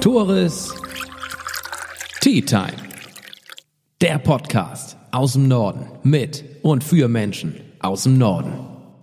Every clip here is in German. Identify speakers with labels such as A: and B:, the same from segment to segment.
A: Tores Tea Time. Der Podcast aus dem Norden mit und für Menschen aus dem Norden.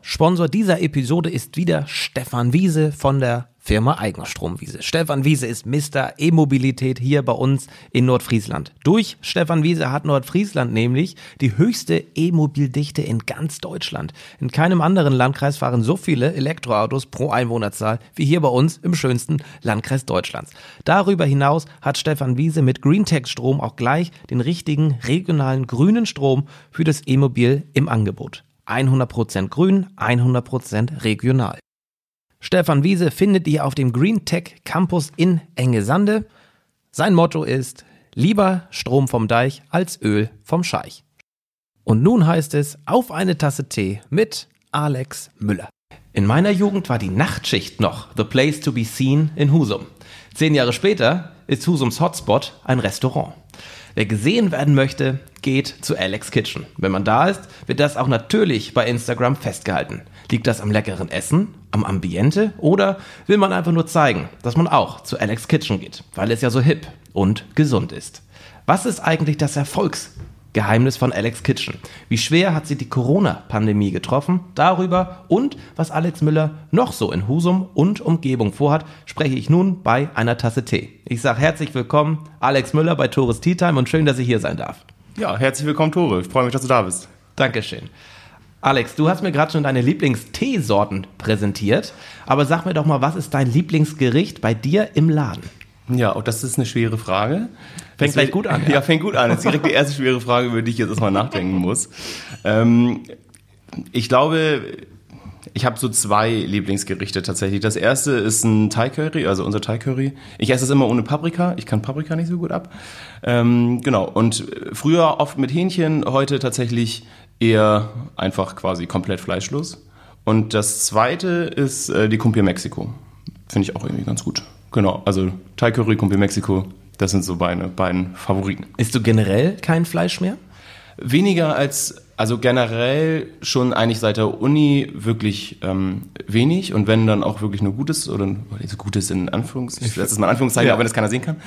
B: Sponsor dieser Episode ist wieder Stefan Wiese von der Firma Eigenstromwiese. Stefan Wiese ist Mr. E-Mobilität hier bei uns in Nordfriesland. Durch Stefan Wiese hat Nordfriesland nämlich die höchste E-Mobildichte in ganz Deutschland. In keinem anderen Landkreis fahren so viele Elektroautos pro Einwohnerzahl wie hier bei uns im schönsten Landkreis Deutschlands. Darüber hinaus hat Stefan Wiese mit GreenTech Strom auch gleich den richtigen regionalen grünen Strom für das E-Mobil im Angebot. 100% grün, 100% regional. Stefan Wiese findet ihr auf dem Green Tech Campus in Engesande. Sein Motto ist lieber Strom vom Deich als Öl vom Scheich. Und nun heißt es auf eine Tasse Tee mit Alex Müller. In meiner Jugend war die Nachtschicht noch the place to be seen in Husum. Zehn Jahre später ist Husums Hotspot ein Restaurant. Wer gesehen werden möchte, geht zu Alex Kitchen. Wenn man da ist, wird das auch natürlich bei Instagram festgehalten. Liegt das am leckeren Essen, am Ambiente oder will man einfach nur zeigen, dass man auch zu Alex Kitchen geht, weil es ja so hip und gesund ist? Was ist eigentlich das Erfolgsgeheimnis von Alex Kitchen? Wie schwer hat sie die Corona-Pandemie getroffen? Darüber und was Alex Müller noch so in Husum und Umgebung vorhat, spreche ich nun bei einer Tasse Tee. Ich sage herzlich willkommen, Alex Müller bei Tores Tea Time und schön, dass ich hier sein darf.
C: Ja, herzlich willkommen, Tore. Ich freue mich, dass du da bist.
B: Dankeschön. Alex, du hast mir gerade schon deine Lieblingsteesorten präsentiert, aber sag mir doch mal, was ist dein Lieblingsgericht bei dir im Laden?
C: Ja, auch das ist eine schwere Frage.
B: Fängt gleich gut an.
C: Ja, ja fängt gut an. Das ist direkt die erste schwere Frage, über die ich jetzt erstmal nachdenken muss. Ähm, ich glaube, ich habe so zwei Lieblingsgerichte tatsächlich. Das erste ist ein Thai Curry, also unser Thai Curry. Ich esse es immer ohne Paprika. Ich kann Paprika nicht so gut ab. Ähm, genau. Und früher oft mit Hähnchen, heute tatsächlich eher einfach quasi komplett fleischlos. Und das zweite ist äh, die Kumpir Mexiko. Finde ich auch irgendwie ganz gut. Genau, also Thai Curry, Kumpir Mexiko, das sind so meine beiden Favoriten.
B: Isst du generell kein Fleisch mehr?
C: Weniger als, also generell schon eigentlich seit der Uni wirklich ähm, wenig und wenn dann auch wirklich nur Gutes oder also Gutes in Anführungszeichen, ich setze es mal Anführungszeichen, ja. auch wenn das keiner sehen kann.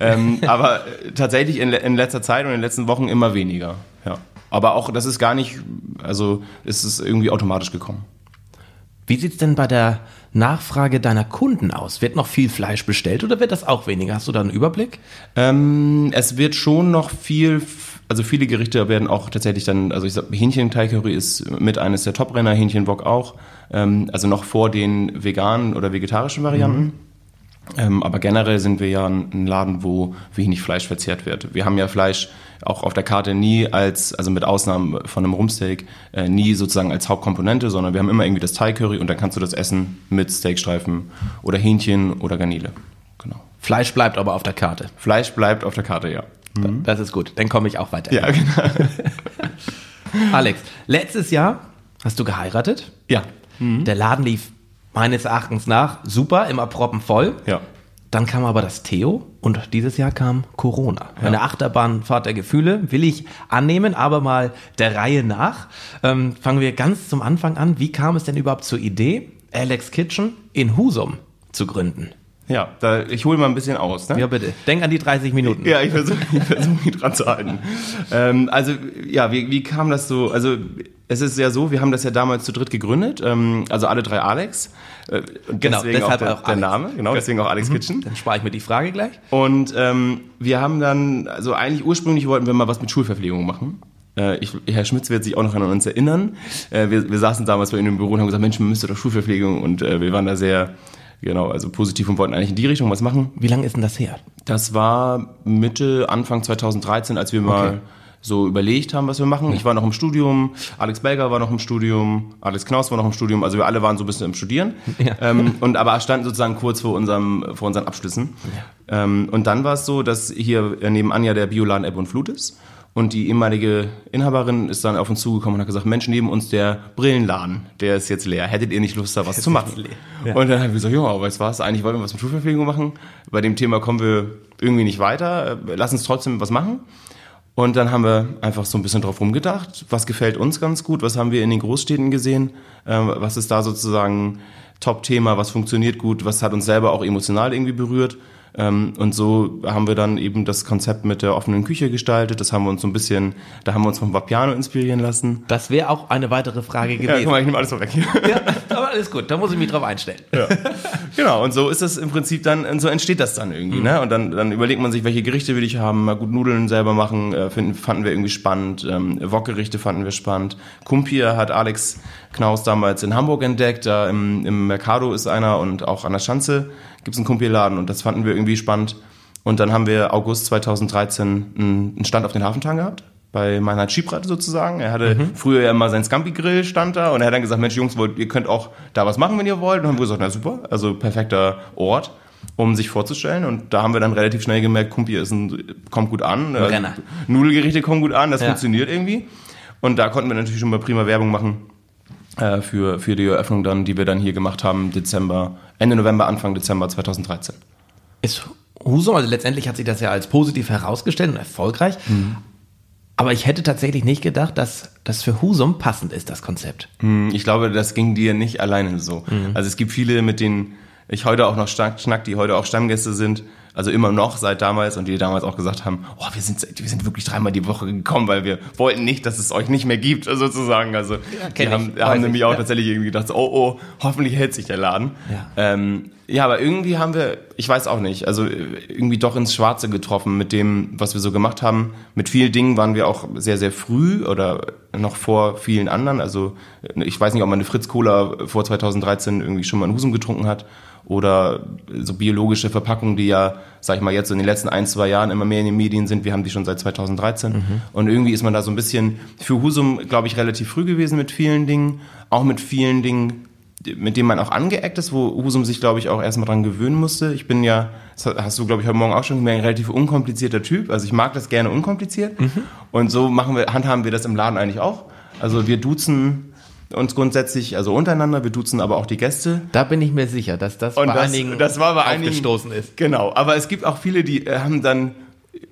C: Ähm, aber tatsächlich in, in letzter Zeit und in den letzten Wochen immer weniger, ja. Aber auch, das ist gar nicht, also ist es irgendwie automatisch gekommen.
B: Wie sieht es denn bei der Nachfrage deiner Kunden aus? Wird noch viel Fleisch bestellt oder wird das auch weniger? Hast du da einen Überblick?
C: Ähm, es wird schon noch viel, also viele Gerichte werden auch tatsächlich dann, also ich sag, Hähnchen-Thai-Curry ist mit eines der Top-Renner, Hähnchenbock auch, ähm, also noch vor den veganen oder vegetarischen Varianten. Mhm. Ähm, aber generell sind wir ja ein Laden, wo wenig Fleisch verzehrt wird. Wir haben ja Fleisch auch auf der Karte nie als, also mit Ausnahme von einem Rumsteak, äh, nie sozusagen als Hauptkomponente, sondern wir haben immer irgendwie das Thai Curry und dann kannst du das essen mit Steakstreifen oder Hähnchen oder Garnele.
B: Genau. Fleisch bleibt aber auf der Karte.
C: Fleisch bleibt auf der Karte, ja.
B: Mhm. Das ist gut. Dann komme ich auch weiter.
C: Ja, genau.
B: Alex, letztes Jahr hast du geheiratet.
C: Ja.
B: Mhm. Der Laden lief meines Erachtens nach super, immer proppenvoll.
C: Ja.
B: Dann kam aber das Theo und dieses Jahr kam Corona. Ja. Eine Achterbahnfahrt der Gefühle will ich annehmen, aber mal der Reihe nach. Ähm, fangen wir ganz zum Anfang an. Wie kam es denn überhaupt zur Idee, Alex Kitchen in Husum zu gründen?
C: Ja, da, ich hole mal ein bisschen aus. Ne?
B: Ja, bitte. Denk an die 30 Minuten.
C: Ja, ich versuche ich versuch, mich dran zu halten. ähm, also, ja, wie, wie kam das so? Also, es ist ja so, wir haben das ja damals zu dritt gegründet, ähm, also alle drei Alex.
B: Äh, genau, deswegen
C: auch der, auch der Name, genau, deswegen auch Alex mhm. Kitchen.
B: Dann spare ich mir die Frage gleich.
C: Und ähm, wir haben dann, also eigentlich ursprünglich wollten wir mal was mit Schulverpflegung machen. Äh, ich, Herr Schmitz wird sich auch noch an uns erinnern. Äh, wir, wir saßen damals bei Ihnen im Büro und haben gesagt, Mensch, man müsste doch Schulverpflegung und wir waren da sehr Genau, also positiv und wollten eigentlich in die Richtung was machen.
B: Wie lange ist denn das her?
C: Das war Mitte, Anfang 2013, als wir mal okay. So überlegt haben, was wir machen. Ich war noch im Studium, Alex Belger war noch im Studium, Alex Knaus war noch im Studium, also wir alle waren so ein bisschen im Studieren. Ja. Ähm, und aber standen sozusagen kurz vor, unserem, vor unseren Abschlüssen. Ja. Ähm, und dann war es so, dass hier nebenan ja der Bioladen Ebbe und Flut ist. Und die ehemalige Inhaberin ist dann auf uns zugekommen und hat gesagt, Mensch, neben uns der Brillenladen, der ist jetzt leer. Hättet ihr nicht Lust, da was zu machen? Ja. Und dann haben wir gesagt, ja, weißt du was, eigentlich wollten wir was mit Schulverpflegung machen. Bei dem Thema kommen wir irgendwie nicht weiter. Lass uns trotzdem was machen. Und dann haben wir einfach so ein bisschen drauf rumgedacht. Was gefällt uns ganz gut? Was haben wir in den Großstädten gesehen? Ähm, was ist da sozusagen Top-Thema? Was funktioniert gut? Was hat uns selber auch emotional irgendwie berührt? Ähm, und so haben wir dann eben das Konzept mit der offenen Küche gestaltet. Das haben wir uns so ein bisschen, da haben wir uns vom Vapiano inspirieren lassen.
B: Das wäre auch eine weitere Frage
C: Ja,
B: gewesen.
C: guck mal, ich nehme alles weg hier.
B: Ja, aber alles gut, da muss ich mich drauf einstellen.
C: Genau, und so ist das im Prinzip dann, und so entsteht das dann irgendwie, ne? Und dann, dann überlegt man sich, welche Gerichte will ich haben, mal gut Nudeln selber machen, äh, finden, fanden wir irgendwie spannend, ähm, Wokgerichte fanden wir spannend. Kumpir hat Alex Knaus damals in Hamburg entdeckt, da im, im Mercado ist einer und auch an der Schanze gibt's einen Kumpirladen und das fanden wir irgendwie spannend. Und dann haben wir August 2013 einen Stand auf den Hafentang gehabt bei Meinhard Schiebrad sozusagen. Er hatte früher ja immer seinen Scampi-Grill stand da und er hat dann gesagt, Mensch Jungs, ihr könnt auch da was machen, wenn ihr wollt. Und dann haben wir gesagt, na super, also perfekter Ort, um sich vorzustellen. Und da haben wir dann relativ schnell gemerkt, Kumpi ist ein, kommt gut an.
B: Renner.
C: Nudelgerichte kommen gut an, das
B: Ja.
C: funktioniert irgendwie. Und da konnten wir natürlich schon mal prima Werbung machen äh, für, für die Eröffnung dann, die wir dann hier gemacht haben, Dezember, Ende November, Anfang Dezember 2013.
B: Ist Husum, also letztendlich hat sich das ja als positiv herausgestellt und erfolgreich. Aber ich hätte tatsächlich nicht gedacht, dass das für Husum passend ist, das Konzept.
C: Hm, Ich glaube, das ging dir nicht alleine so. Also es gibt viele, mit denen ich heute auch noch stark schnack, die heute auch Stammgäste sind, also immer noch seit damals und die damals auch gesagt haben, oh, wir sind, wir sind wirklich dreimal die Woche gekommen, weil wir wollten nicht, dass es euch nicht mehr gibt, sozusagen. Also
B: kenn
C: die
B: ich,
C: haben,
B: weiß
C: haben
B: ich,
C: nämlich auch
B: ja.
C: tatsächlich irgendwie gedacht, so, oh, oh, hoffentlich hält sich der Laden.
B: Ja.
C: Ähm, ja, aber irgendwie haben wir, ich weiß auch nicht, also irgendwie doch ins Schwarze getroffen mit dem, was wir so gemacht haben. Mit vielen Dingen waren wir auch sehr, sehr früh oder noch vor vielen anderen. Also ich weiß nicht, ob man eine Fritz Cola vor 2013 irgendwie schon mal in Husum getrunken hat oder so biologische Verpackungen, die ja, sag ich mal, jetzt in den letzten ein, zwei Jahren immer mehr in den Medien sind. Wir haben die schon seit 2013. Und irgendwie ist man da so ein bisschen für Husum, glaube ich, relativ früh gewesen mit vielen Dingen. Auch mit vielen Dingen, mit denen man auch angeeckt ist, wo Husum sich, glaube ich, auch erstmal dran gewöhnen musste. Ich bin ja, das hast du, glaube ich, heute Morgen auch schon gemerkt, ein relativ unkomplizierter Typ. Also ich mag das gerne unkompliziert. Und so machen wir, handhaben wir das im Laden eigentlich auch. Also wir duzen uns grundsätzlich, also untereinander, wir duzen aber auch die Gäste.
B: Da bin ich mir sicher, dass das
C: Und
B: bei
C: das,
B: einigen
C: das war bei einigen
B: aufgestoßen ist.
C: Genau, aber es gibt auch viele, die äh, haben dann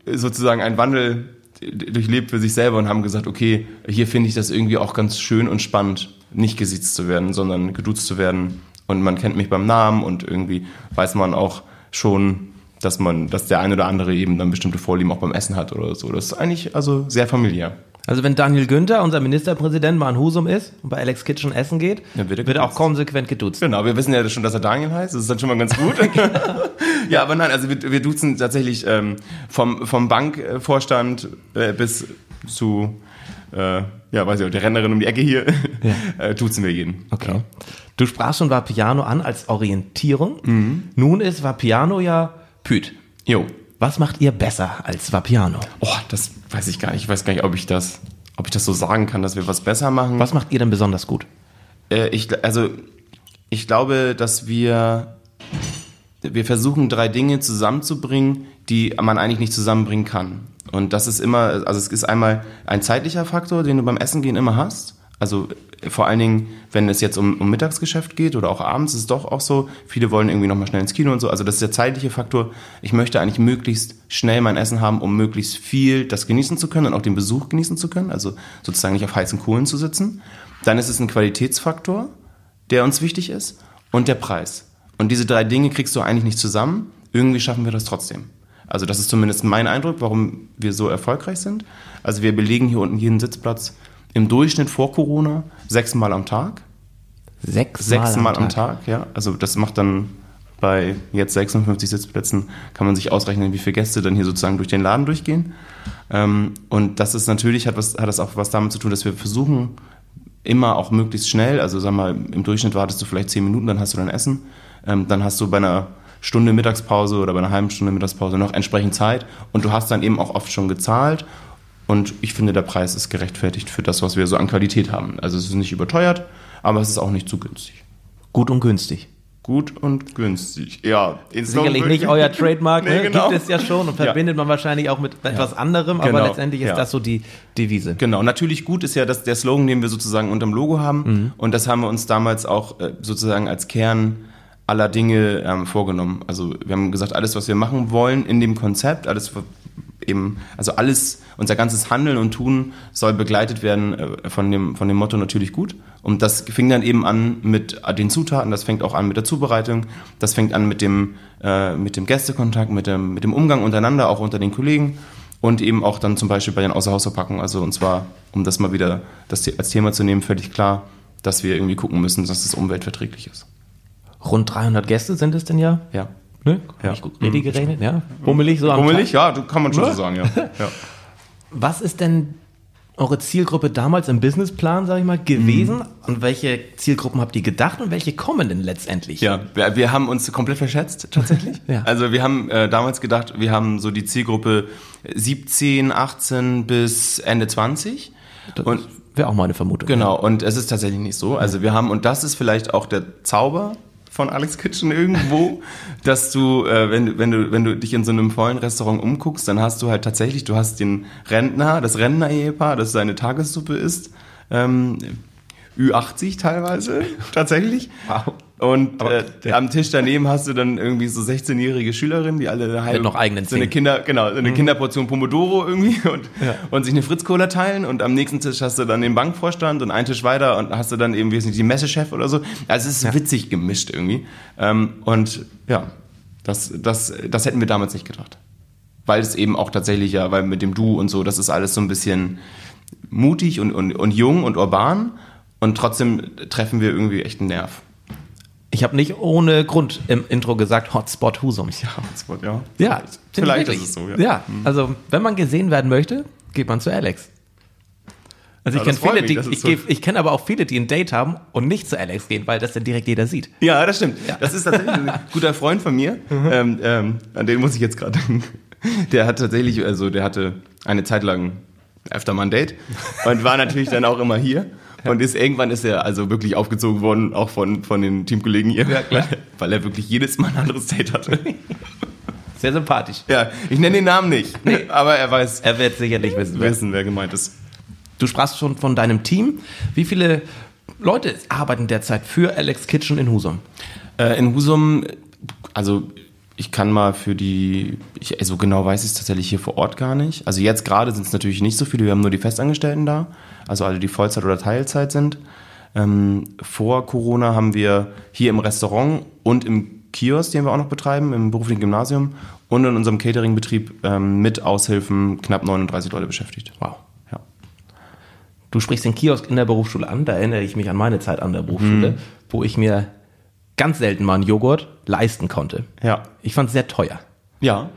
C: äh, sozusagen einen Wandel durchlebt für sich selber und haben gesagt, okay, hier finde ich das irgendwie auch ganz schön und spannend, nicht gesiezt zu werden, sondern geduzt zu werden. Und man kennt mich beim Namen und irgendwie weiß man auch schon, dass man, dass der eine oder andere eben dann bestimmte Vorlieben auch beim Essen hat oder so. Das ist eigentlich also sehr familiär.
B: Also wenn Daniel Günther, unser Ministerpräsident, mal in Husum ist und bei Alex Kitchen essen geht,
C: Ja, wird er
B: auch konsequent geduzt.
C: Genau, wir wissen ja schon, dass er Daniel heißt. Das ist dann schon mal ganz gut. ja, aber nein, also wir, wir duzen tatsächlich ähm, vom, vom Bankvorstand äh, bis zu, äh, ja, weiß ich auch, der Rennerin um die Ecke hier, äh, duzen wir jeden.
B: Okay. Du sprachst schon Vapiano an als Orientierung. Nun ist Vapiano ja Püt.
C: Jo.
B: Was macht ihr besser als Vapiano?
C: Oh, das weiß ich gar nicht. Ich weiß gar nicht, ob ich das, ob ich das so sagen kann, dass wir was besser machen.
B: Was macht ihr denn besonders gut?
C: Äh, ich, also, ich glaube, dass wir, wir versuchen, drei Dinge zusammenzubringen, die man eigentlich nicht zusammenbringen kann. Und das ist immer, also es ist einmal ein zeitlicher Faktor, den du beim Essen gehen immer hast. Also vor allen Dingen, wenn es jetzt um, um Mittagsgeschäft geht oder auch abends, ist es doch auch so. Viele wollen irgendwie nochmal schnell ins Kino und so. Also das ist der zeitliche Faktor. Ich möchte eigentlich möglichst schnell mein Essen haben, um möglichst viel das genießen zu können und auch den Besuch genießen zu können. Also sozusagen nicht auf heißen Kohlen zu sitzen. Dann ist es ein Qualitätsfaktor, der uns wichtig ist und der Preis. Und diese drei Dinge kriegst du eigentlich nicht zusammen. Irgendwie schaffen wir das trotzdem. Also das ist zumindest mein Eindruck, warum wir so erfolgreich sind. Also wir belegen hier unten jeden Sitzplatz im Durchschnitt vor Corona sechsmal am Tag.
B: Sechs
C: Sechsmal am Tag, ja. Also das macht dann bei jetzt 56 Sitzplätzen, kann man sich ausrechnen, wie viele Gäste dann hier sozusagen durch den Laden durchgehen. Ähm, und das ist natürlich, hat, was, hat das auch was damit zu tun, dass wir versuchen, immer auch möglichst schnell, also sag mal, im Durchschnitt wartest du vielleicht zehn Minuten, dann hast du dein Essen. Ähm, dann hast du bei einer Stunde Mittagspause oder bei einer halben Stunde Mittagspause noch entsprechend Zeit und du hast dann eben auch oft schon gezahlt. Und ich finde, der Preis ist gerechtfertigt für das, was wir so an Qualität haben. Also es ist nicht überteuert, aber es ist auch nicht zu günstig.
B: Gut und günstig.
C: Gut und günstig. Ja, in
B: Sicherlich nicht euer Trademark,
C: Nee,
B: ne?
C: genau.
B: gibt es ja schon und verbindet man wahrscheinlich auch mit etwas anderem, aber
C: Genau.
B: letztendlich ist
C: Ja.
B: das so die Devise.
C: Genau, natürlich gut ist ja dass der Slogan, den wir sozusagen unterm Logo haben. Und das haben wir uns damals auch äh, sozusagen als Kern aller Dinge ähm, vorgenommen. Also wir haben gesagt, alles, was wir machen wollen in dem Konzept, alles, eben, also alles, unser ganzes Handeln und Tun soll begleitet werden äh, von dem, von dem Motto natürlich gut. Und das fing dann eben an mit den Zutaten, das fängt auch an mit der Zubereitung, das fängt an mit dem, äh, mit dem Gästekontakt, mit dem, mit dem Umgang untereinander, auch unter den Kollegen und eben auch dann zum Beispiel bei den Außerhausverpackungen. Also und zwar, um das mal wieder das als Thema zu nehmen, völlig klar, dass wir irgendwie gucken müssen, dass es umweltverträglich ist.
B: Rund 300 Gäste sind es denn ja?
C: Ja.
B: Ne?
C: Ja.
B: Ich gut richtig gerechnet, ja? Bummelig so
C: Bummelig, ja, kann man schon
B: Oder?
C: so sagen, ja. ja.
B: Was ist denn eure Zielgruppe damals im Businessplan, sage ich mal, gewesen? An welche Zielgruppen habt ihr gedacht und welche kommen denn letztendlich?
C: Ja, wir, wir haben uns komplett verschätzt, tatsächlich.
B: Ja.
C: Also wir haben äh, damals gedacht, wir haben so die Zielgruppe 17, 18 bis Ende 20.
B: Das
C: Und
B: wäre auch meine Vermutung.
C: Genau, und es ist tatsächlich nicht so. Also wir haben, und das ist vielleicht auch der Zauber von Alex Kitchen irgendwo, dass du, äh, wenn, du- wenn, du, wenn du dich in so einem vollen Restaurant umguckst, dann hast du halt tatsächlich, du hast den Rentner, das Rentner-Ehepaar, das seine Tagessuppe isst, ähm, Ü80 teilweise, tatsächlich.
B: Wow.
C: Und äh, am Tisch daneben hast du dann irgendwie so 16-jährige Schülerinnen, die alle eine halbe,
B: noch eigenen
C: so eine. Kinder, genau, so eine Kinderportion Pomodoro irgendwie und, und sich eine Fritz-Cola teilen und am nächsten Tisch hast du dann den Bankvorstand und einen Tisch weiter und hast du dann eben, wie nicht, die Messechef oder so. Also es ist witzig gemischt irgendwie. Ähm, und ja, das, das, das hätten wir damals nicht gedacht. Weil es eben auch tatsächlich ja, weil mit dem Du und so, das ist alles so ein bisschen mutig und, und, und jung und urban und trotzdem treffen wir irgendwie echt einen Nerv.
B: Ich habe nicht ohne Grund im Intro gesagt Hotspot Husum.
C: Ja, Hotspot, ja.
B: Ja,
C: Vielleicht ist es so, ja.
B: Ja, also wenn man gesehen werden möchte, geht man zu Alex. Also ich
C: Ja,
B: kenne viele,
C: mich,
B: die, ich,
C: so.
B: ich kenne aber auch viele, die ein Date haben und nicht zu Alex gehen, weil das dann direkt jeder sieht.
C: Ja, das stimmt. Das ist tatsächlich ein guter Freund von mir. Ähm, ähm, an den muss ich jetzt gerade denken. Der hat tatsächlich, also der hatte eine Zeit lang öfter mal ein Date und war natürlich dann auch immer hier. Und ist irgendwann ist er also wirklich aufgezogen worden, auch von, von den Teamkollegen hier, weil, weil er wirklich jedes Mal ein anderes Date hatte.
B: Sehr sympathisch.
C: Ja, ich nenne den Namen nicht, aber er weiß
B: Er wird sicherlich wissen. wer-
C: wissen, wer gemeint ist.
B: Du sprachst schon von deinem Team. Wie viele Leute arbeiten derzeit für Alex Kitchen in Husum?
C: Äh, in Husum, also ich kann mal für die, ich, so genau weiß ich es tatsächlich hier vor Ort gar nicht. Also jetzt gerade sind es natürlich nicht so viele, wir haben nur die Festangestellten da, also alle, die Vollzeit oder Teilzeit sind. Ähm, vor Corona haben wir hier im Restaurant und im Kiosk, den wir auch noch betreiben, im beruflichen Gymnasium und in unserem Cateringbetrieb ähm, mit Aushilfen knapp 39 Leute beschäftigt.
B: Wow.
C: Ja.
B: Du sprichst den Kiosk in der Berufsschule an, da erinnere ich mich an meine Zeit an der Berufsschule,
C: Mhm.
B: wo ich mir ganz selten mal einen Joghurt leisten konnte.
C: Ja.
B: Ich fand es sehr teuer.
C: Ja.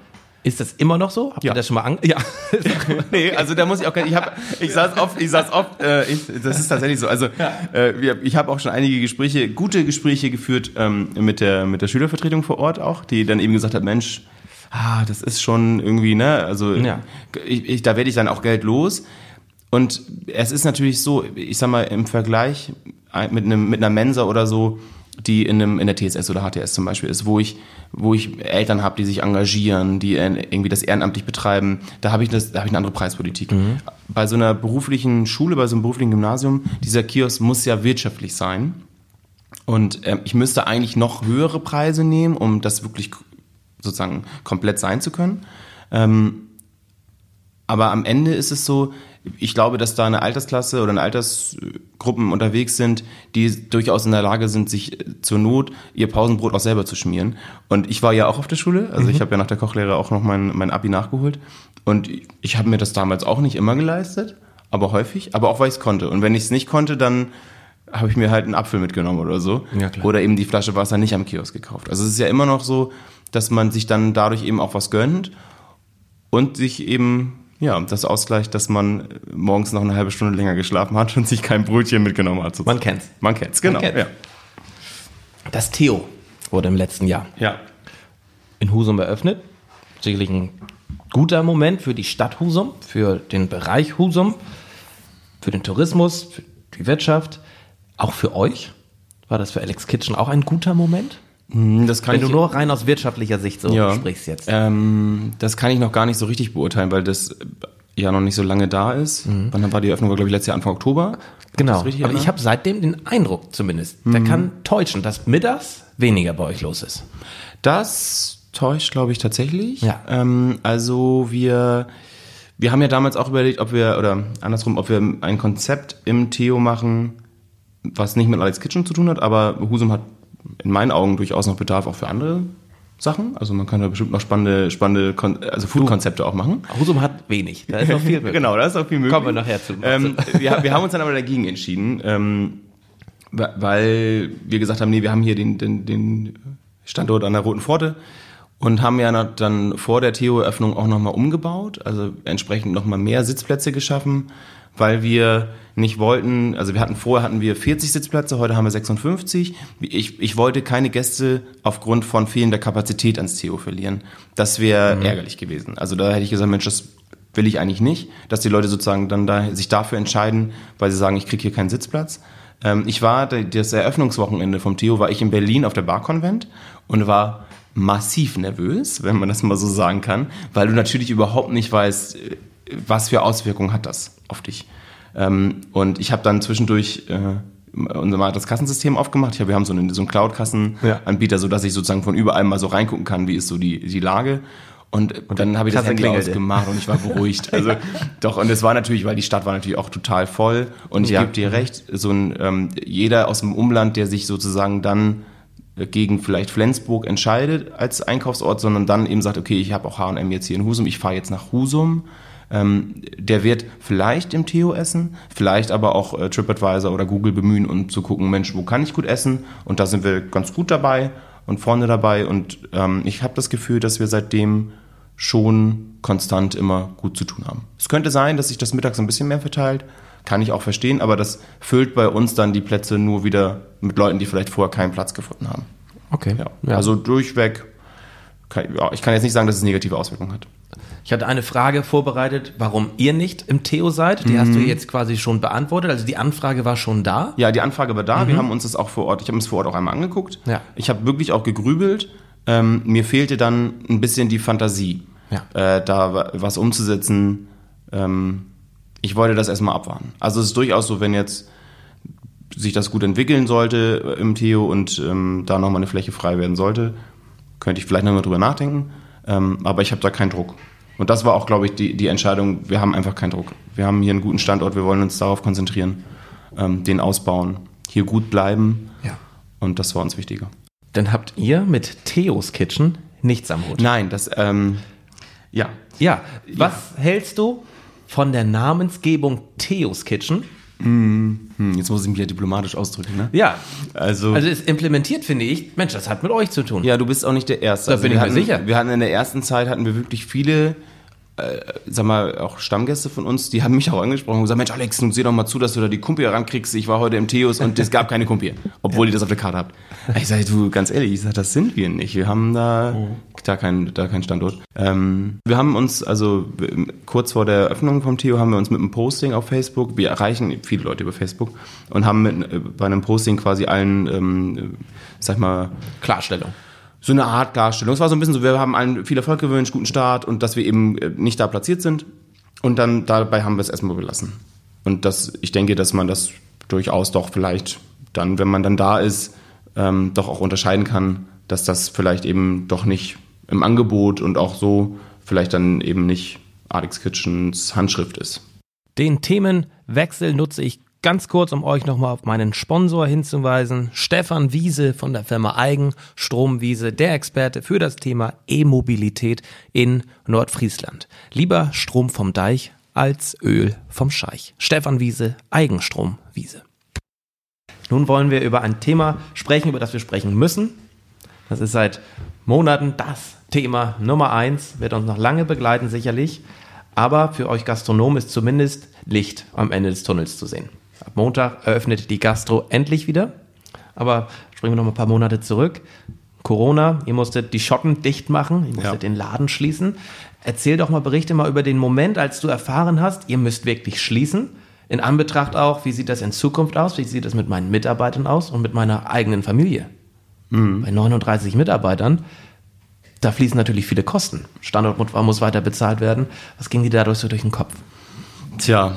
B: Ist das immer noch so? Habt
C: Ja.
B: ihr das schon mal an? Ja.
C: nee, also da muss ich auch, ich habe, ich saß oft, ich saß oft, äh, ich, das ist tatsächlich so. Also äh, ich habe auch schon einige Gespräche, gute Gespräche geführt ähm, mit der mit der Schülervertretung vor Ort auch, die dann eben gesagt hat, Mensch, ah, das ist schon irgendwie, ne, also
B: Ja.
C: ich, ich, da werde ich dann auch Geld los. Und es ist natürlich so, ich sag mal im Vergleich mit einem mit einer Mensa oder so, die in einem in der TSS oder HTS zum Beispiel ist, wo ich wo ich Eltern habe, die sich engagieren, die irgendwie das ehrenamtlich betreiben, da habe ich das, da habe ich eine andere Preispolitik. Bei so einer beruflichen Schule, bei so einem beruflichen Gymnasium, dieser Kiosk muss ja wirtschaftlich sein. Und ähm, ich müsste eigentlich noch höhere Preise nehmen, um das wirklich sozusagen komplett sein zu können. Ähm, aber am Ende ist es so, ich glaube, dass da eine Altersklasse oder eine Altersgruppen unterwegs sind, die durchaus in der Lage sind, sich äh, zur Not ihr Pausenbrot auch selber zu schmieren. Und ich war ja auch auf der Schule, also ich habe ja nach der Kochlehre auch noch mein, mein Abi nachgeholt. Und ich habe mir das damals auch nicht immer geleistet, aber häufig, aber auch weil ich es konnte. Und wenn ich es nicht konnte, dann habe ich mir halt einen Apfel mitgenommen oder so.
B: Ja.
C: Oder eben die Flasche Wasser nicht am Kiosk gekauft. Also es ist ja immer noch so, dass man sich dann dadurch eben auch was gönnt und sich eben ja, das ausgleicht, dass man morgens noch eine halbe Stunde länger geschlafen hat und sich kein Brötchen mitgenommen hat.
B: Man kennt's.
C: Man kennt's, genau.
B: kennt's.
C: Ja.
B: Das Theo wurde im letzten Jahr
C: ja.
B: in Husum eröffnet. Sicherlich ein guter Moment für die Stadt Husum, für den Bereich Husum, für den Tourismus, für die Wirtschaft, auch für euch. War das für Alex Kitchen auch ein guter Moment?
C: Hm, Das kann
B: Wenn du
C: ich,
B: nur rein aus wirtschaftlicher Sicht so
C: ja,
B: sprichst jetzt.
C: Ähm, das kann ich noch gar nicht so richtig beurteilen, weil das ja noch nicht so lange da ist. Wann war die Eröffnung? War, glaube ich, letztes Jahr Anfang Oktober.
B: Genau.
C: Richtig
B: Aber ich
C: erinnere?
B: habe seitdem den Eindruck zumindest, der kann täuschen, dass mittags weniger bei euch los ist.
C: Das täuscht, glaube ich tatsächlich.
B: Ja.
C: Ähm, also wir, wir haben ja damals auch überlegt, ob wir, oder andersrum, ob wir ein Konzept im Theo machen, was nicht mit Alex Kitchen zu tun hat, aber Husum hat in meinen Augen durchaus noch Bedarf auch für andere Sachen. Also man kann da bestimmt noch spannende, spannende Kon also Food-Konzepte auch machen.
B: Husum hat wenig, da ist noch viel möglich.
C: genau, da ist auch viel möglich.
B: Kommen wir nachher zu.
C: Ähm, wir, wir haben uns dann aber dagegen entschieden, ähm, weil wir gesagt haben, nee, wir haben hier den, den, den Standort an der Roten Pforte und haben ja noch dann vor der Theo-Eröffnung auch nochmal umgebaut, also entsprechend nochmal mehr Sitzplätze geschaffen, weil wir nicht wollten, also wir hatten vorher hatten wir 40 Sitzplätze, heute haben wir 56. Ich, ich wollte keine Gäste aufgrund von fehlender Kapazität ans Theo verlieren. Das wäre ärgerlich gewesen. Also da hätte ich gesagt, Mensch, das will ich eigentlich nicht, dass die Leute sozusagen dann da, sich dafür entscheiden, weil sie sagen, ich kriege hier keinen Sitzplatz. Ähm, ich war, das Eröffnungswochenende vom Theo, war ich in Berlin auf der Barkonvent und war massiv nervös, wenn man das mal so sagen kann, weil du natürlich überhaupt nicht weißt, äh, was für Auswirkungen hat das auf dich. Ähm, und ich habe dann zwischendurch äh, unser mal das Kassensystem aufgemacht. Ich hab, wir haben so einen, so einen Cloud-Kassenanbieter, so dass ich sozusagen von überall mal so reingucken kann, wie ist so die, die Lage. Und, dann habe ich das Handy
B: klingelte.
C: ausgemacht und ich war beruhigt. Also doch, und es war natürlich, weil die Stadt war natürlich auch total voll. Und ich
B: Ja.
C: gebe dir recht, so ein ähm, jeder aus dem Umland, der sich sozusagen dann gegen vielleicht Flensburg entscheidet als Einkaufsort, sondern dann eben sagt, okay, ich habe auch H&M jetzt hier in Husum, ich fahre jetzt nach Husum. Ähm, der wird vielleicht im Theo essen, vielleicht aber auch äh, TripAdvisor oder Google bemühen, um zu gucken, Mensch, wo kann ich gut essen? Und da sind wir ganz gut dabei und vorne dabei. Und ähm, ich habe das Gefühl, dass wir seitdem schon konstant immer gut zu tun haben. Es könnte sein, dass sich das mittags ein bisschen mehr verteilt, kann ich auch verstehen, aber das füllt bei uns dann die Plätze nur wieder mit Leuten, die vielleicht vorher keinen Platz gefunden haben.
B: Okay.
C: Ja. Also durchweg, kann, ja, ich kann jetzt nicht sagen, dass es negative Auswirkungen hat.
B: Ich hatte eine Frage vorbereitet, warum ihr nicht im Theo seid. Die hast du jetzt quasi schon beantwortet. Also die Anfrage war schon da.
C: Ja, die Anfrage war da. Wir haben uns das auch vor Ort, ich habe es vor Ort auch einmal angeguckt.
B: Ja.
C: Ich habe wirklich auch gegrübelt. Ähm, mir fehlte dann ein bisschen die Fantasie,
B: Ja.
C: äh, da wa- was umzusetzen. Ähm, ich wollte das erstmal abwarten. Also es ist durchaus so, wenn jetzt sich das gut entwickeln sollte äh, im Theo und ähm, da nochmal eine Fläche frei werden sollte, könnte ich vielleicht nochmal drüber nachdenken. Ähm, aber ich habe da keinen Druck. Und das war auch, glaube ich, die, die Entscheidung, wir haben einfach keinen Druck. Wir haben hier einen guten Standort, wir wollen uns darauf konzentrieren, ähm, den ausbauen, hier gut bleiben.
B: Ja.
C: Und das war uns wichtiger.
B: Dann habt ihr mit Theos Kitchen nichts am Hut.
C: Nein, das, ähm, ja.
B: Ja, was hältst du von der Namensgebung Theos Kitchen?
C: Hm, jetzt muss ich mich ja diplomatisch ausdrücken, ne?
B: Ja,
C: Also,
B: also ist implementiert, finde ich. Mensch, das hat mit euch zu tun.
C: ja, du bist auch nicht der Erste. Also
B: Da bin
C: wir
B: ich mir
C: hatten,
B: sicher.
C: Wir hatten in der ersten Zeit hatten wir wirklich viele, äh, sag mal, auch Stammgäste von uns, die haben mich auch angesprochen und gesagt, Mensch, Alex, nun seh doch mal zu, dass du da die Kumpel rankriegst. Ich war heute im Theos und es gab keine Kumpel, obwohl ihr das auf der Karte habt. Ich sage, du, ganz ehrlich, ich sag, das sind wir nicht. Wir haben da, da keinen da keinen Standort. Ähm, wir haben uns, also w- kurz vor der Eröffnung vom Theo haben wir uns mit einem Posting auf Facebook, wir erreichen viele Leute über Facebook und haben mit, äh, bei einem Posting quasi allen, ähm, äh, sag mal,
B: Klarstellung.
C: So eine Art Darstellung. Es war so ein bisschen so, wir haben allen viel Erfolg gewünscht, guten Start und dass wir eben äh, nicht da platziert sind. Und dann dabei haben wir es erstmal belassen. Und das, ich denke, dass man das durchaus doch vielleicht dann, wenn man dann da ist, ähm, doch auch unterscheiden kann, dass das vielleicht eben doch nicht im Angebot und auch so vielleicht dann eben nicht Alex Kitchens Handschrift ist.
B: Den Themenwechsel nutze ich ganz kurz, um euch nochmal auf meinen Sponsor hinzuweisen. Stefan Wiese von der Firma Eigen Stromwiese, der Experte für das Thema E-Mobilität in Nordfriesland. Lieber Strom vom Deich als Öl vom Scheich. Stefan Wiese, Eigenstromwiese. Nun wollen wir über ein Thema sprechen, über das wir sprechen müssen. Das ist seit Monaten das Thema Nummer eins, wird uns noch lange begleiten sicherlich. Aber für euch Gastronomen ist zumindest Licht am Ende des Tunnels zu sehen. Ab Montag eröffnet die Gastro endlich wieder. Aber springen wir noch mal ein paar Monate zurück. Corona, ihr musstet die Schotten dicht machen, ihr musstet
C: Ja.
B: den Laden schließen. Erzähl doch mal, berichte mal über den Moment, als du erfahren hast, ihr müsst wirklich schließen. In Anbetracht auch, wie sieht das in Zukunft aus? Wie sieht das mit meinen Mitarbeitern aus und mit meiner eigenen Familie? Bei 39 Mitarbeitern, da fließen natürlich viele Kosten. Standort muss- muss weiter bezahlt werden. Was ging dir dadurch so durch den Kopf?
C: Tja,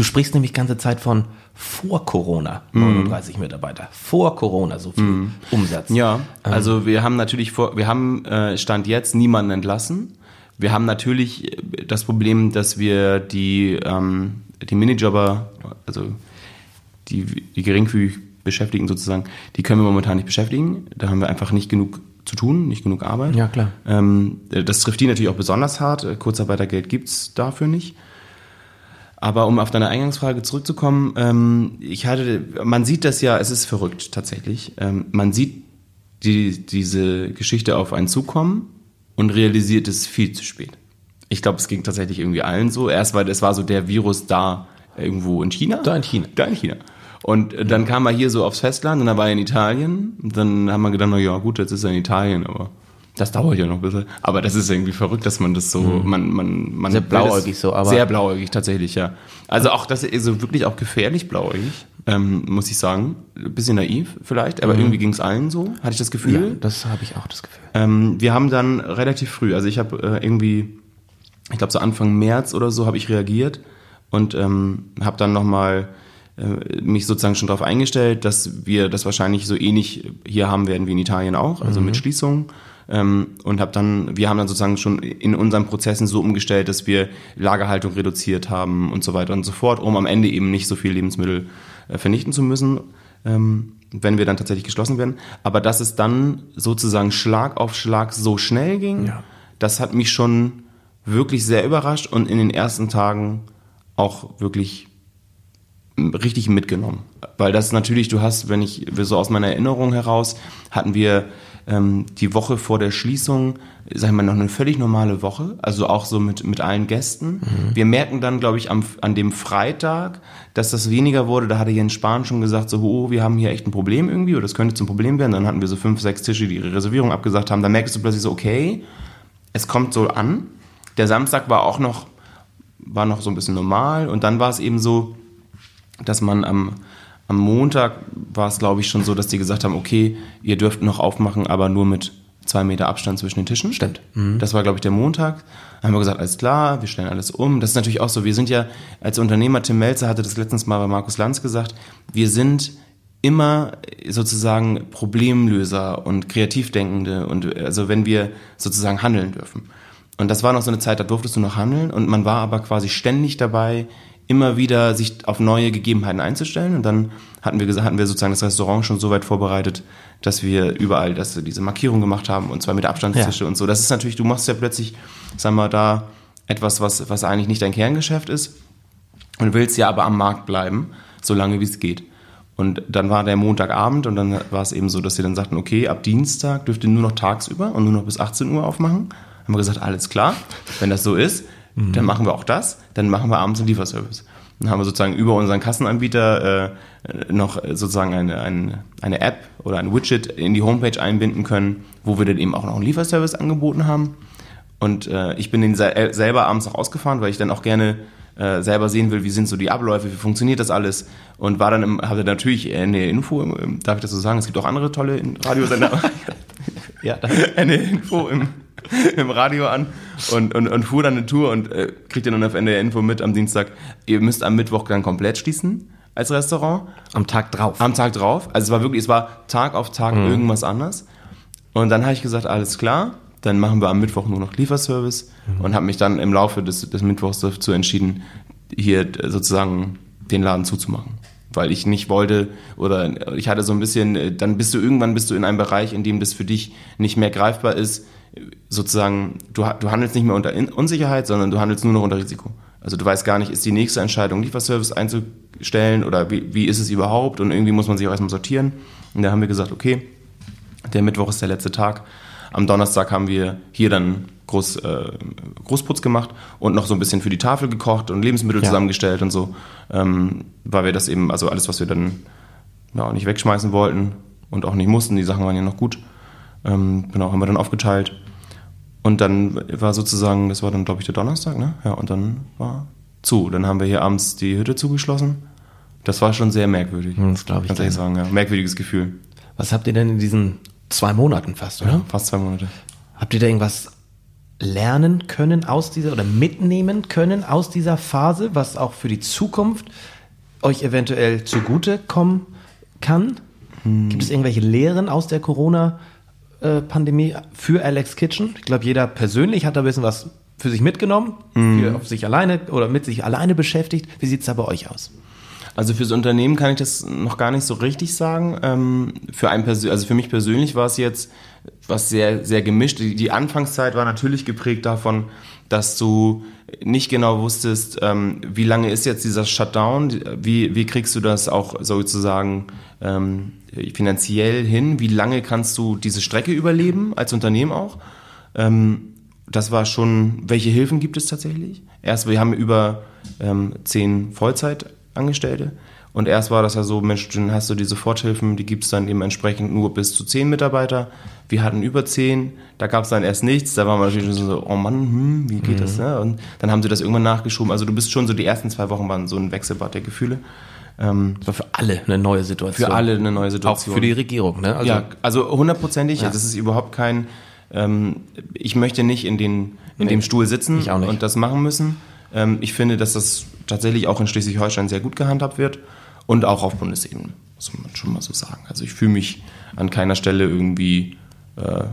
B: Du sprichst nämlich ganze Zeit von vor Corona 39 Mitarbeiter. Vor Corona so viel Umsatz.
C: Ja, also wir haben natürlich vor, wir haben äh, Stand jetzt niemanden entlassen. Wir haben natürlich äh, das Problem, dass wir die, ähm, die Minijobber, also die, die geringfügig Beschäftigten sozusagen, die können wir momentan nicht beschäftigen. Da haben wir einfach nicht genug zu tun, nicht genug Arbeit.
B: Ja, klar.
C: Ähm, das trifft die natürlich auch besonders hart. Kurzarbeitergeld gibt's dafür nicht. Aber um auf deine Eingangsfrage zurückzukommen, ähm, ich hatte, man sieht das ja, es ist verrückt tatsächlich. Ähm, man sieht die, diese Geschichte auf einen zukommen und realisiert es viel zu spät. Ich glaube, es ging tatsächlich irgendwie allen so. Erst war es war so der Virus da irgendwo in China.
B: Da in China.
C: Da in China. Und äh, dann kam er hier so aufs Festland und dann war er in Italien. Und dann haben wir gedacht, na ja, gut, jetzt ist er in Italien, aber das dauert ja noch ein bisschen. Aber das ist irgendwie verrückt, dass man das so, man, man, man.
B: Sehr blauäugig so, aber-
C: Sehr blauäugig, tatsächlich, ja. Also auch das ist so wirklich auch gefährlich blauäugig, ähm, muss ich sagen. Ein bisschen naiv vielleicht, aber irgendwie ging es allen so, hatte ich das
B: Ja,
C: Gefühl.
B: das habe ich auch das Gefühl.
C: Ähm, wir haben dann relativ früh, also ich habe äh, irgendwie, ich glaube so Anfang März oder so habe ich reagiert und ähm, habe dann nochmal äh, mich sozusagen schon darauf eingestellt, dass wir das wahrscheinlich so ähnlich hier haben werden wie in Italien auch, also mit Schließungen. Ähm, und habe dann, wir haben dann sozusagen schon in unseren Prozessen so umgestellt, dass wir Lagerhaltung reduziert haben und so weiter und so fort, um am Ende eben nicht so viel Lebensmittel äh, vernichten zu müssen, ähm, wenn wir dann tatsächlich geschlossen werden. Aber dass es dann sozusagen Schlag auf Schlag so schnell ging,
B: Ja.
C: das hat mich schon wirklich sehr überrascht und in den ersten Tagen auch wirklich richtig mitgenommen. Weil das natürlich, du hast, wenn ich so aus meiner Erinnerung heraus, hatten wir ähm, die Woche vor der Schließung, sagen wir mal, noch eine völlig normale Woche, also auch so mit, mit allen Gästen. Wir merken dann, glaube ich, am, an dem Freitag, dass das weniger wurde. Da hatte Jens Spahn schon gesagt, so, oh, wir haben hier echt ein Problem irgendwie, oder das könnte zum Problem werden. Dann hatten wir so fünf, sechs Tische, die ihre Reservierung abgesagt haben. Dann merkst du plötzlich so, okay, es kommt so an. Der Samstag war auch noch, war noch so ein bisschen normal. Und dann war es eben so, dass man am, am Montag war es, glaube ich, schon so, dass die gesagt haben, okay, ihr dürft noch aufmachen, aber nur mit zwei Meter Abstand zwischen den Tischen.
B: Stimmt.
C: Das war, glaube ich, der Montag. Dann haben wir gesagt, alles klar, wir stellen alles um. Das ist natürlich auch so, wir sind ja als Unternehmer, Tim Melzer hatte das letztens mal bei Markus Lanz gesagt, wir sind immer sozusagen Problemlöser und Kreativdenkende und also wenn wir sozusagen handeln dürfen. Und das war noch so eine Zeit, da durftest du noch handeln und man war aber quasi ständig dabei, immer wieder sich auf neue Gegebenheiten einzustellen. Und dann hatten wir, gesagt, hatten wir sozusagen das Restaurant schon so weit vorbereitet, dass wir überall dass wir diese Markierung gemacht haben und zwar mit Abstandstische und so. Das ist natürlich, du machst ja plötzlich, sag mal, da etwas, was, was eigentlich nicht dein Kerngeschäft ist und willst ja aber am Markt bleiben, solange wie es geht. Und dann war der Montagabend und dann war es eben so, dass sie dann sagten, okay, ab Dienstag dürft ihr nur noch tagsüber und nur noch bis 18 Uhr aufmachen. Haben wir gesagt, alles klar, wenn das so ist, dann machen wir auch das, dann machen wir abends einen Lieferservice. Dann haben wir sozusagen über unseren Kassenanbieter äh, noch sozusagen eine, eine, eine App oder ein Widget in die Homepage einbinden können, wo wir dann eben auch noch einen Lieferservice angeboten haben. Und äh, ich bin den sel selber abends noch ausgefahren, weil ich dann auch gerne äh, selber sehen will, wie sind so die Abläufe, wie funktioniert das alles. Und war dann im, hatte natürlich eine Info, im, darf ich das so sagen, es gibt auch andere tolle Radiosender.
B: Ja,
C: eine Info im, im Radio an und, und, und fuhr dann eine Tour und äh, kriegt dann auf Ende der Info mit am Dienstag, ihr müsst am Mittwoch dann komplett schließen als Restaurant.
B: am Tag drauf.
C: Am Tag drauf. Also es war wirklich, es war Tag auf Tag irgendwas anders. Und dann habe ich gesagt, alles klar, dann machen wir am Mittwoch nur noch Lieferservice und habe mich dann im Laufe des, des Mittwochs dazu entschieden, hier sozusagen den Laden zuzumachen. Weil ich nicht wollte oder ich hatte so ein bisschen, äh, dann bist du irgendwann bist du in einem Bereich, in dem das für dich nicht mehr greifbar ist. Sozusagen, du, du handelst nicht mehr unter Unsicherheit, sondern du handelst nur noch unter Risiko. Also du weißt gar nicht, ist die nächste Entscheidung, Lieferservice einzustellen oder wie, wie ist es überhaupt? Und irgendwie muss man sich auch erstmal sortieren. Und da haben wir gesagt, okay, der Mittwoch ist der letzte Tag. Am Donnerstag haben wir hier dann Groß, äh, Großputz gemacht und noch so ein bisschen für die Tafel gekocht und Lebensmittel
B: Ja.
C: zusammengestellt und so, ähm, weil wir das eben, also alles, was wir dann ja, auch nicht wegschmeißen wollten und auch nicht mussten, die Sachen waren ja noch gut, ähm, genau, haben wir dann aufgeteilt. Und dann war sozusagen, das war dann, glaube ich, der Donnerstag, ne? Ja, und dann war zu. Dann haben wir hier abends die Hütte zugeschlossen. Das war schon sehr merkwürdig.
B: Das glaub ich
C: ehrlich
B: dir.
C: sagen, ja. Merkwürdiges Gefühl.
B: Was habt ihr denn in diesen zwei Monaten fast, oder?
C: Fast zwei Monate.
B: Habt ihr da irgendwas lernen können aus dieser oder mitnehmen können aus dieser Phase, was auch für die Zukunft euch eventuell zugutekommen kann? Gibt es irgendwelche Lehren aus der Corona-Pandemie für Alex Kitchen? Ich glaube, jeder persönlich hat da ein bisschen was für sich mitgenommen, für auf sich alleine oder mit sich alleine beschäftigt. Wie sieht es da bei euch aus?
C: Also fürs Unternehmen kann ich das noch gar nicht so richtig sagen. Ähm, für einen also für mich persönlich war es jetzt was sehr, sehr gemischt. Die, Anfangszeit war natürlich geprägt davon, dass du nicht genau wusstest, ähm, wie lange ist jetzt dieser Shutdown, wie, wie kriegst du das auch sozusagen ähm, finanziell hin, wie lange kannst du diese Strecke überleben, als Unternehmen auch. Das war schon, welche Hilfen gibt es tatsächlich? Erst, wir haben über zehn Vollzeitangestellte. Und erst war das ja so, Mensch, dann hast du diese Soforthilfen, die gibt es dann eben entsprechend nur bis zu zehn Mitarbeiter. Wir hatten über zehn, da gab es dann erst nichts. Da war man natürlich so, oh Mann, hm, wie geht mhm. das? Ne? Und dann haben sie das irgendwann nachgeschoben. Also du bist schon so, die ersten zwei Wochen waren so ein Wechselbad der Gefühle.
B: Ähm, das war für alle eine neue Situation.
C: Für alle eine neue Situation.
B: Auch für die Regierung, ne?
C: Also, ja, also hundertprozentig. Ja. Das ist überhaupt kein, ähm, ich möchte nicht in, den, in nee, dem Stuhl sitzen und das machen müssen. Ähm, ich finde, dass das tatsächlich auch in Schleswig-Holstein sehr gut gehandhabt wird und auch auf Bundesebene, muss man schon mal so sagen. Also ich fühle mich an keiner Stelle irgendwie äh,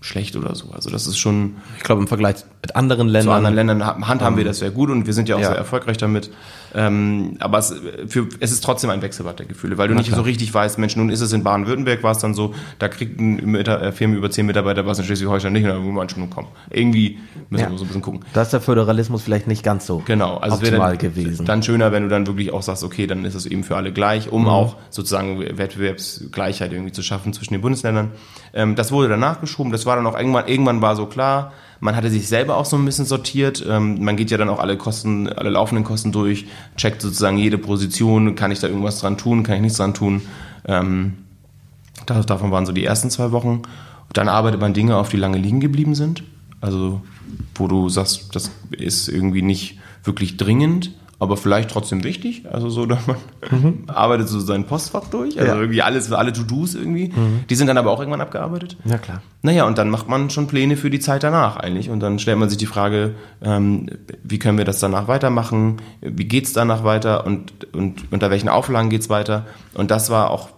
C: schlecht oder so. Also das ist schon.
B: Ich glaube, im Vergleich mit anderen Ländern. Zu
C: anderen Ländern handhaben um, wir das sehr gut und wir sind ja auch ja. sehr erfolgreich damit. Ähm, aber es, für, es ist trotzdem ein Wechselbad der Gefühle, weil du Na nicht klar. so richtig weißt, Mensch, nun ist es in Baden-Württemberg, war es dann so, da kriegt eine äh, Firma über zehn Mitarbeiter, was in Schleswig-Holstein nicht, und dann man schon kommen. Irgendwie müssen ja. wir so ein bisschen gucken.
B: Da ist der Föderalismus vielleicht nicht ganz so
C: genau, also optimal dann, gewesen. Dann schöner, wenn du dann wirklich auch sagst, okay, dann ist es eben für alle gleich, um mhm. auch sozusagen Wettbewerbsgleichheit irgendwie zu schaffen zwischen den Bundesländern. Ähm, das wurde dann nachgeschoben, das war dann auch irgendwann, irgendwann war so klar, man hatte sich selber auch so ein bisschen sortiert. Ähm, man geht ja dann auch alle Kosten, alle laufenden Kosten durch, checkt sozusagen jede Position, kann ich da irgendwas dran tun, kann ich nichts dran tun. Ähm, davon waren so die ersten zwei Wochen. Dann arbeitet man Dinge auf, die lange liegen geblieben sind. Also, wo du sagst, das ist irgendwie nicht wirklich dringend aber vielleicht trotzdem wichtig. Also so, dass man mhm. arbeitet so sein Postfach durch. Also ja. irgendwie alles, alle To-Dos irgendwie. Mhm. Die sind dann aber auch irgendwann abgearbeitet.
B: Ja, klar.
C: Naja, und dann macht man schon Pläne für die Zeit danach eigentlich. Und dann stellt man sich die Frage, ähm, wie können wir das danach weitermachen? Wie geht's danach weiter? Und, und unter welchen Auflagen geht's weiter? Und das war auch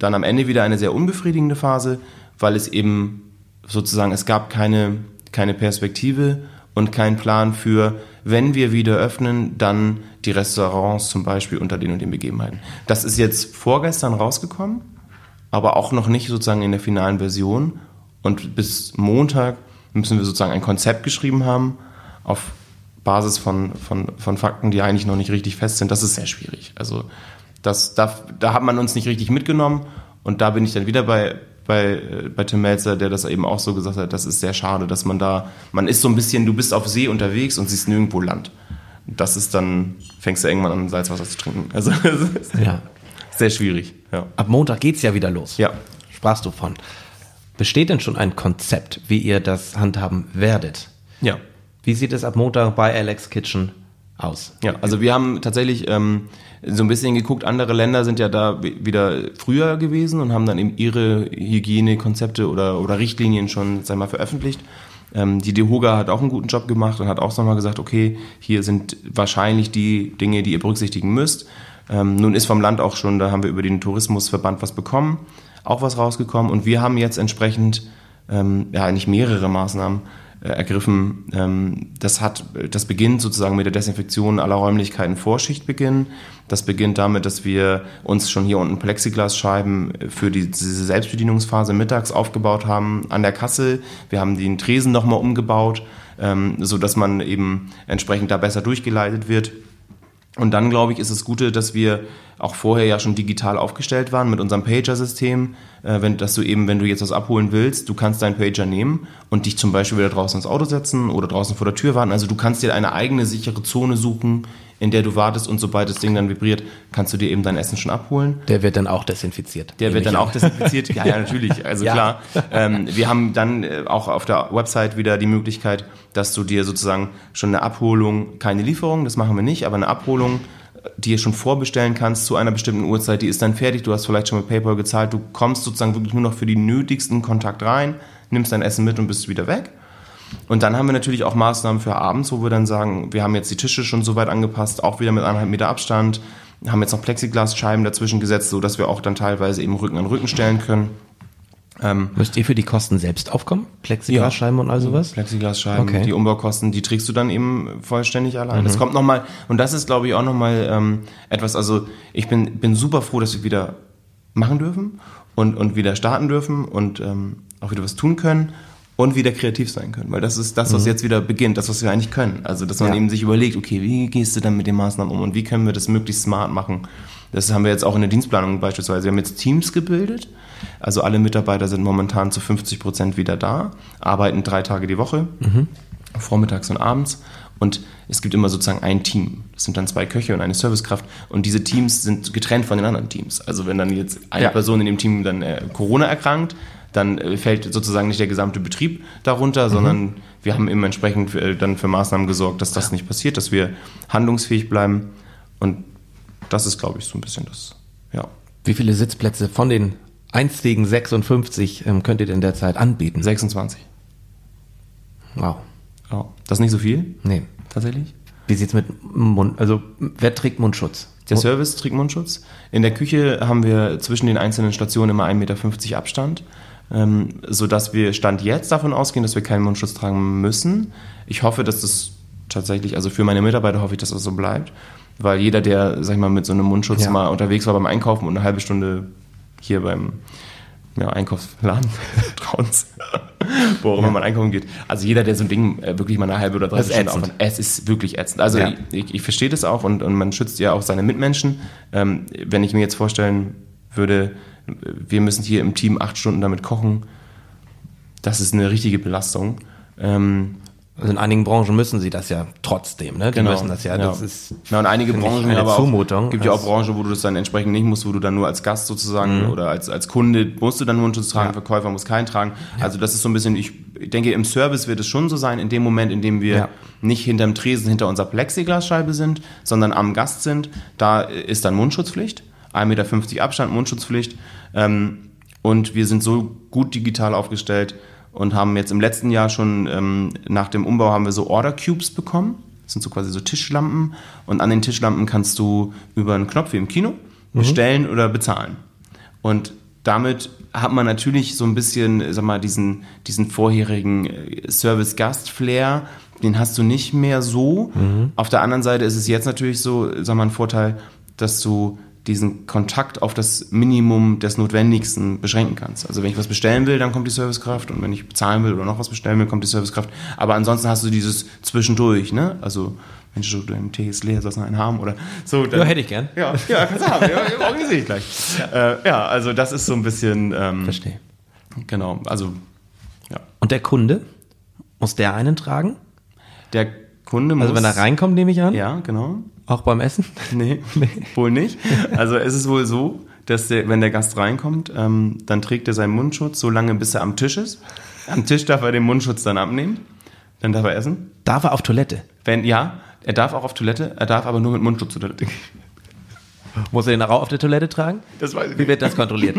C: dann am Ende wieder eine sehr unbefriedigende Phase, weil es eben sozusagen, es gab keine, keine Perspektive und keinen Plan für, wenn wir wieder öffnen, dann die Restaurants zum Beispiel unter den und den Begebenheiten. Das ist jetzt vorgestern rausgekommen, aber auch noch nicht sozusagen in der finalen Version. Und bis Montag müssen wir sozusagen ein Konzept geschrieben haben auf Basis von, von, von Fakten, die eigentlich noch nicht richtig fest sind. Das ist sehr schwierig. Also das, da, da hat man uns nicht richtig mitgenommen. Und da bin ich dann wieder bei, bei, äh, bei Tim Melzer, der das eben auch so gesagt hat, das ist sehr schade, dass man da, man ist so ein bisschen, du bist auf See unterwegs und siehst nirgendwo Land. Das ist dann, fängst du irgendwann an, Salzwasser zu trinken. Also, ja. sehr schwierig. Ja.
B: Ab Montag geht es ja wieder los.
C: Ja.
B: Sprachst du von. Besteht denn schon ein Konzept, wie ihr das handhaben werdet?
C: Ja.
B: Wie sieht es ab Montag bei Alex Kitchen aus?
C: Ja, also wir haben tatsächlich ähm, so ein bisschen geguckt, andere Länder sind ja da wieder früher gewesen und haben dann eben ihre Hygienekonzepte oder, oder Richtlinien schon, sag mal, veröffentlicht. Ähm, die DEHOGA hat auch einen guten Job gemacht und hat auch nochmal gesagt, okay, hier sind wahrscheinlich die Dinge, die ihr berücksichtigen müsst. Ähm, nun ist vom Land auch schon, da haben wir über den Tourismusverband was bekommen, auch was rausgekommen und wir haben jetzt entsprechend, ähm, ja, nicht mehrere Maßnahmen, ergriffen. Ähm, das, hat, das beginnt sozusagen mit der Desinfektion aller Räumlichkeiten vor Schichtbeginn. Das beginnt damit, dass wir uns schon hier unten Plexiglasscheiben für die, diese Selbstbedienungsphase mittags aufgebaut haben an der Kasse. Wir haben den Tresen nochmal umgebaut, ähm, so dass man eben entsprechend da besser durchgeleitet wird. Und dann, glaube ich, ist es Gute, dass wir auch vorher ja schon digital aufgestellt waren mit unserem Pager-System, äh, wenn, dass du eben, wenn du jetzt was abholen willst, du kannst deinen Pager nehmen und dich zum Beispiel wieder draußen ins Auto setzen oder draußen vor der Tür warten. Also du kannst dir eine eigene sichere Zone suchen, in der du wartest und sobald das Ding dann vibriert, kannst du dir eben dein Essen schon abholen.
B: Der wird dann auch desinfiziert.
C: Der wird dann an. auch desinfiziert. Ja, ja, natürlich. Also ja. klar. Ähm, wir haben dann äh, auch auf der Website wieder die Möglichkeit, dass du dir sozusagen schon eine Abholung, keine Lieferung, das machen wir nicht, aber eine Abholung die ihr schon vorbestellen kannst zu einer bestimmten Uhrzeit, die ist dann fertig, du hast vielleicht schon mit PayPal gezahlt, du kommst sozusagen wirklich nur noch für die nötigsten Kontakt rein, nimmst dein Essen mit und bist wieder weg. Und dann haben wir natürlich auch Maßnahmen für abends, wo wir dann sagen, wir haben jetzt die Tische schon so weit angepasst, auch wieder mit eineinhalb Meter Abstand, haben jetzt noch Plexiglasscheiben dazwischen gesetzt, so dass wir auch dann teilweise eben Rücken an Rücken stellen können.
B: Ähm, Müsst ihr für die Kosten selbst aufkommen? Plexiglasscheiben ja. und all sowas?
C: Plexiglasscheiben, okay. die Umbaukosten, die trägst du dann eben vollständig allein. Mhm. Das kommt nochmal, und das ist, glaube ich, auch nochmal ähm, etwas, also ich bin, bin super froh, dass wir wieder machen dürfen und, und wieder starten dürfen und ähm, auch wieder was tun können und wieder kreativ sein können. Weil das ist das, was mhm. jetzt wieder beginnt, das, was wir eigentlich können. Also, dass man ja. eben sich überlegt, okay, wie gehst du dann mit den Maßnahmen um und wie können wir das möglichst smart machen? Das haben wir jetzt auch in der Dienstplanung beispielsweise. Wir haben jetzt Teams gebildet. Also alle Mitarbeiter sind momentan zu 50 Prozent wieder da, arbeiten drei Tage die Woche, mhm. vormittags und abends. Und es gibt immer sozusagen ein Team. Das sind dann zwei Köche und eine Servicekraft. Und diese Teams sind getrennt von den anderen Teams. Also wenn dann jetzt eine ja. Person in dem Team dann äh, Corona erkrankt, dann äh, fällt sozusagen nicht der gesamte Betrieb darunter, mhm. sondern wir haben eben entsprechend äh, dann für Maßnahmen gesorgt, dass das ja. nicht passiert, dass wir handlungsfähig bleiben. Und das ist, glaube ich, so ein bisschen das, ja.
B: Wie viele Sitzplätze von den einzigen 56 ähm, könnt ihr denn derzeit anbieten?
C: 26.
B: Wow.
C: Ja. Das ist nicht so viel?
B: Nee.
C: Tatsächlich?
B: Wie sieht es mit Mund, also wer trägt Mundschutz?
C: Der Service trägt Mundschutz. In der Küche haben wir zwischen den einzelnen Stationen immer 1,50 Meter Abstand ähm, sodass wir Stand jetzt davon ausgehen, dass wir keinen Mundschutz tragen müssen. Ich hoffe, dass das tatsächlich, also für meine Mitarbeiter hoffe ich, dass das so bleibt, weil jeder, der, sag ich mal, mit so einem Mundschutz ja. mal unterwegs war beim Einkaufen und eine halbe Stunde hier beim ja, Einkaufsladen Trauens, wo auch immer ja. man einkaufen geht. Also jeder, der so ein Ding äh, wirklich mal eine halbe oder drei Stunden aufhat, es ist wirklich ätzend. Also ja. ich, ich, verstehe das auch und, und man schützt ja auch seine Mitmenschen. Ähm, wenn ich mir jetzt vorstellen würde, wir müssen hier im Team acht Stunden damit kochen. Das ist eine richtige Belastung. Ähm,
B: also in einigen Branchen müssen sie das ja trotzdem, ne? Die
C: genau.
B: müssen das ja.
C: ja.
B: Das ist
C: ja, und einige Branchen
B: eine
C: aber
B: Zumutung.
C: Auch, gibt ja auch Branchen, wo du das dann entsprechend nicht musst, wo du dann nur als Gast sozusagen mhm. oder als, als Kunde musst du dann nur einen Schutz tragen, ja. Verkäufer muss keinen tragen. Ja. Also das ist so ein bisschen, ich denke, im Service wird es schon so sein, in dem Moment, in dem wir nicht hinterm Tresen hinter unserer Plexiglasscheibe sind, sondern am Gast sind, da ist dann Mundschutzpflicht. 1,50 Meter Abstand, Mundschutzpflicht. Ähm, und wir sind so gut digital aufgestellt und haben jetzt im letzten Jahr schon ähm, nach dem Umbau haben wir so Order Cubes bekommen. Das sind so quasi so Tischlampen. Und an den Tischlampen kannst du über einen Knopf wie im Kino mhm. bestellen mhm. oder bezahlen. Und damit hat man natürlich so ein bisschen, sag mal, diesen, diesen vorherigen äh, Service-Gast-Flair, den hast du nicht mehr so. Mhm. Auf der anderen Seite ist es jetzt natürlich so, sag mal, ein Vorteil, dass du diesen Kontakt auf das Minimum des Notwendigsten beschränken kannst. Also wenn ich was bestellen will, dann kommt die Servicekraft und wenn ich bezahlen will oder noch was bestellen will, kommt die Servicekraft. Aber ansonsten hast du dieses Zwischendurch, ne? Also Mensch, du dein Tee ist leer, sollst du einen haben oder so.
B: Dann, ja, hätte ich gern.
C: Ja, ja kannst du haben. Ja, organisiere ich gleich. Ja. Äh, ja, also das ist so ein bisschen.
B: Ähm, Verstehe.
C: Genau, also
B: ja. Und der Kunde muss der einen tragen?
C: Der Kunde muss.
B: Also wenn er reinkommt, nehme ich an.
C: Ja, genau.
B: Auch beim Essen?
C: Nee, nee. wohl nicht. Also es ist wohl so, dass der, wenn der Gast reinkommt, ähm, dann trägt er seinen Mundschutz so lange, bis er am Tisch ist. Am Tisch darf er den Mundschutz dann abnehmen. Dann darf er essen.
B: Darf er auf Toilette?
C: Wenn, ja, er darf auch auf Toilette, er darf aber nur mit Mundschutz zur Toilette gehen.
B: Muss er den auch auf der Toilette tragen?
C: Das weiß ich
B: Wie wird das kontrolliert?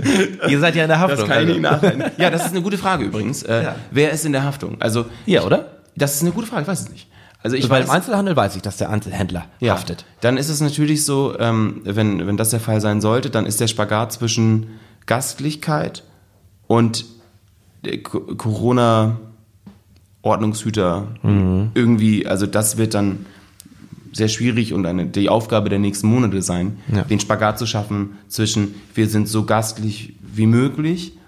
B: Ihr seid ja in der Haftung.
C: Das kann ich nicht also. nachdenken. Ja, das ist eine gute Frage übrigens. Äh, ja. Wer ist in der Haftung? Also,
B: ja, oder?
C: Das ist eine gute Frage, ich weiß es nicht.
B: Also ich
C: also
B: weiß, im Einzelhandel weiß ich, dass der Einzelhändler
C: ja,
B: haftet.
C: Dann ist es natürlich so, ähm, wenn, wenn das der Fall sein sollte, dann ist der Spagat zwischen Gastlichkeit und Corona-Ordnungshüter mhm. irgendwie, also das wird dann sehr schwierig und eine, die Aufgabe der nächsten Monate sein, ja. den Spagat zu schaffen zwischen wir sind so gastlich wie möglich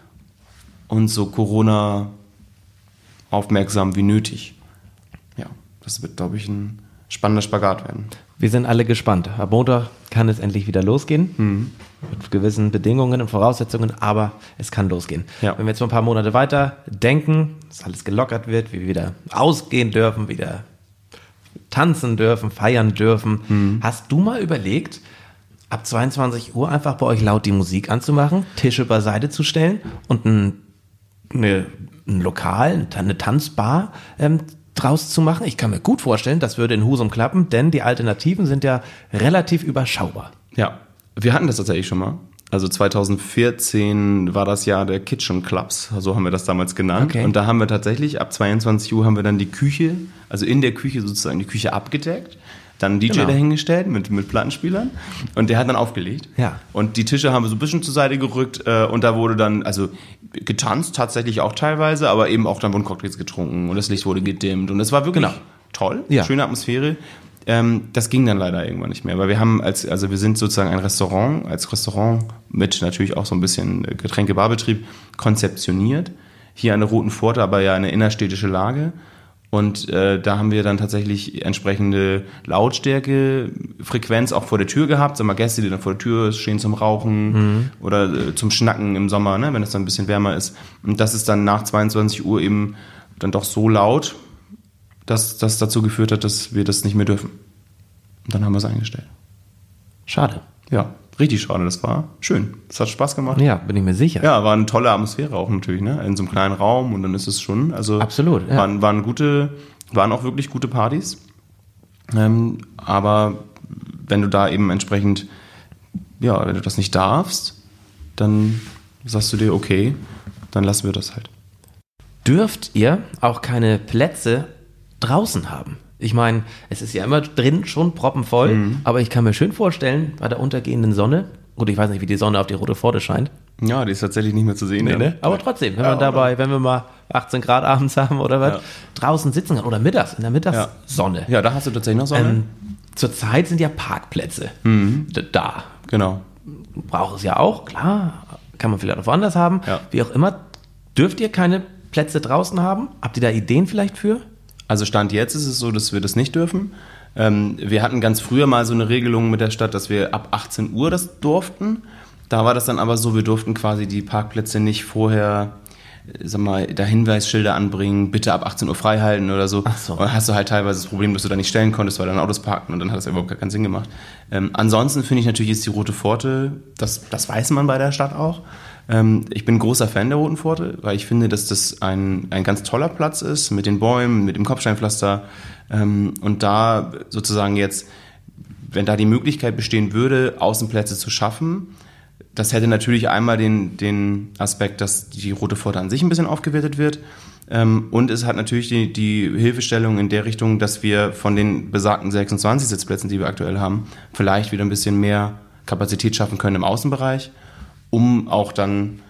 C: und so Corona aufmerksam wie nötig. Das wird, glaube ich, ein spannender Spagat werden.
B: Wir sind alle gespannt. Ab Montag kann es endlich wieder losgehen. Mhm. Mit gewissen Bedingungen und Voraussetzungen, aber es kann losgehen. Ja. Wenn wir jetzt mal ein paar Monate weiter denken, dass alles gelockert wird, wir wieder ausgehen dürfen, wieder tanzen dürfen, feiern dürfen. Mhm. Hast du mal überlegt, ab 22 Uhr einfach bei euch laut die Musik anzumachen, Tische beiseite zu stellen und ein, eine, ein Lokal, eine Tanzbar ähm, draus zu machen. Ich kann mir gut vorstellen, das würde in Husum klappen, denn die Alternativen sind ja relativ überschaubar.
C: Ja, wir hatten das tatsächlich schon mal. Also 2014 war das Jahr der Kitchen Clubs, so haben wir das damals genannt.
B: Okay.
C: Und da haben wir tatsächlich, ab 22 Uhr haben wir dann die Küche, also in der Küche sozusagen die Küche abgedeckt, dann einen DJ
B: Genau.
C: dahingestellt mit, mit Plattenspielern und der hat dann aufgelegt.
B: Ja.
C: Und die Tische haben wir so ein bisschen zur Seite gerückt äh, und da wurde dann, also getanzt tatsächlich auch teilweise, aber eben auch dann wurden Cocktails getrunken und das Licht wurde gedimmt und es war wirklich
B: Genau.
C: toll,
B: Ja.
C: schöne Atmosphäre. Ähm, das ging dann leider irgendwann nicht mehr, weil wir haben als, also wir sind sozusagen ein Restaurant, als Restaurant mit natürlich auch so ein bisschen Getränkebarbetrieb konzeptioniert. Hier an der Roten Pforte, aber ja eine innerstädtische Lage. Und äh, da haben wir dann tatsächlich entsprechende Lautstärke, Frequenz auch vor der Tür gehabt. Sag mal, Gäste, die dann vor der Tür stehen zum Rauchen oder äh, zum Schnacken im Sommer, ne, wenn es dann ein bisschen wärmer ist. Und das ist dann nach 22 Uhr eben dann doch so laut, dass das dazu geführt hat, dass wir das nicht mehr dürfen. Und dann haben wir es eingestellt.
B: Schade.
C: Ja, richtig schade, das war schön. Das hat Spaß gemacht.
B: Ja, bin ich mir sicher.
C: Ja, war eine tolle Atmosphäre auch natürlich, ne? In so einem kleinen Raum und dann ist es schon, also
B: Absolut, ja.
C: waren, waren gute, waren auch wirklich gute Partys. Ähm, aber wenn du da eben entsprechend, ja, wenn du das nicht darfst, dann sagst du dir, okay, dann lassen wir das halt.
B: Dürft ihr auch keine Plätze draußen haben? Ich meine, es ist ja immer drin schon proppenvoll,
C: Mhm.
B: aber ich kann mir schön vorstellen, bei der untergehenden Sonne, gut, ich weiß nicht, wie die Sonne auf die rote Pforte scheint,
C: Ja, die ist tatsächlich nicht mehr zu sehen. ja.
B: aber trotzdem, wenn
C: Ja,
B: man dabei, wenn wir mal 18 Grad abends haben oder was,
C: Ja.
B: draußen sitzen kann oder mittags, in der Mittagssonne.
C: Ja, da hast du tatsächlich noch Sonne.
B: Ähm, zurzeit sind ja Parkplätze
C: Mhm.
B: da.
C: genau.
B: Braucht es ja auch, klar, kann man vielleicht auch woanders haben. Wie auch immer, dürft ihr keine Plätze draußen haben? Habt ihr da Ideen vielleicht für?
C: Also Stand jetzt ist es so, dass wir das nicht dürfen. Ähm, wir hatten ganz früher mal so eine Regelung mit der Stadt, dass wir ab 18 Uhr das durften. Da war das dann aber so, wir durften quasi die Parkplätze nicht vorher, äh, sag mal, da Hinweisschilder anbringen, bitte ab 18 Uhr frei halten oder so.
B: Ach so.
C: Und dann hast du halt teilweise das Problem, dass du da nicht stellen konntest, weil deine Autos parkten und dann hat das überhaupt gar keinen Sinn gemacht. Ähm, ansonsten finde ich natürlich ist die Rote Pforte, das, das weiß man bei der Stadt auch. Ähm, ich bin großer Fan der Roten Pforte, weil ich finde, dass das ein, ein ganz toller Platz ist mit den Bäumen, mit dem Kopfsteinpflaster. Ähm, und da sozusagen jetzt, wenn da die Möglichkeit bestehen würde, Außenplätze zu schaffen, das hätte natürlich einmal den, den Aspekt, dass die Rote Pforte an sich ein bisschen aufgewertet wird. Ähm, und es hat natürlich die, die Hilfestellung in der Richtung, dass wir von den besagten 26 Sitzplätzen, die wir aktuell haben, vielleicht wieder ein bisschen mehr Kapazität schaffen können im Außenbereich, um auch dann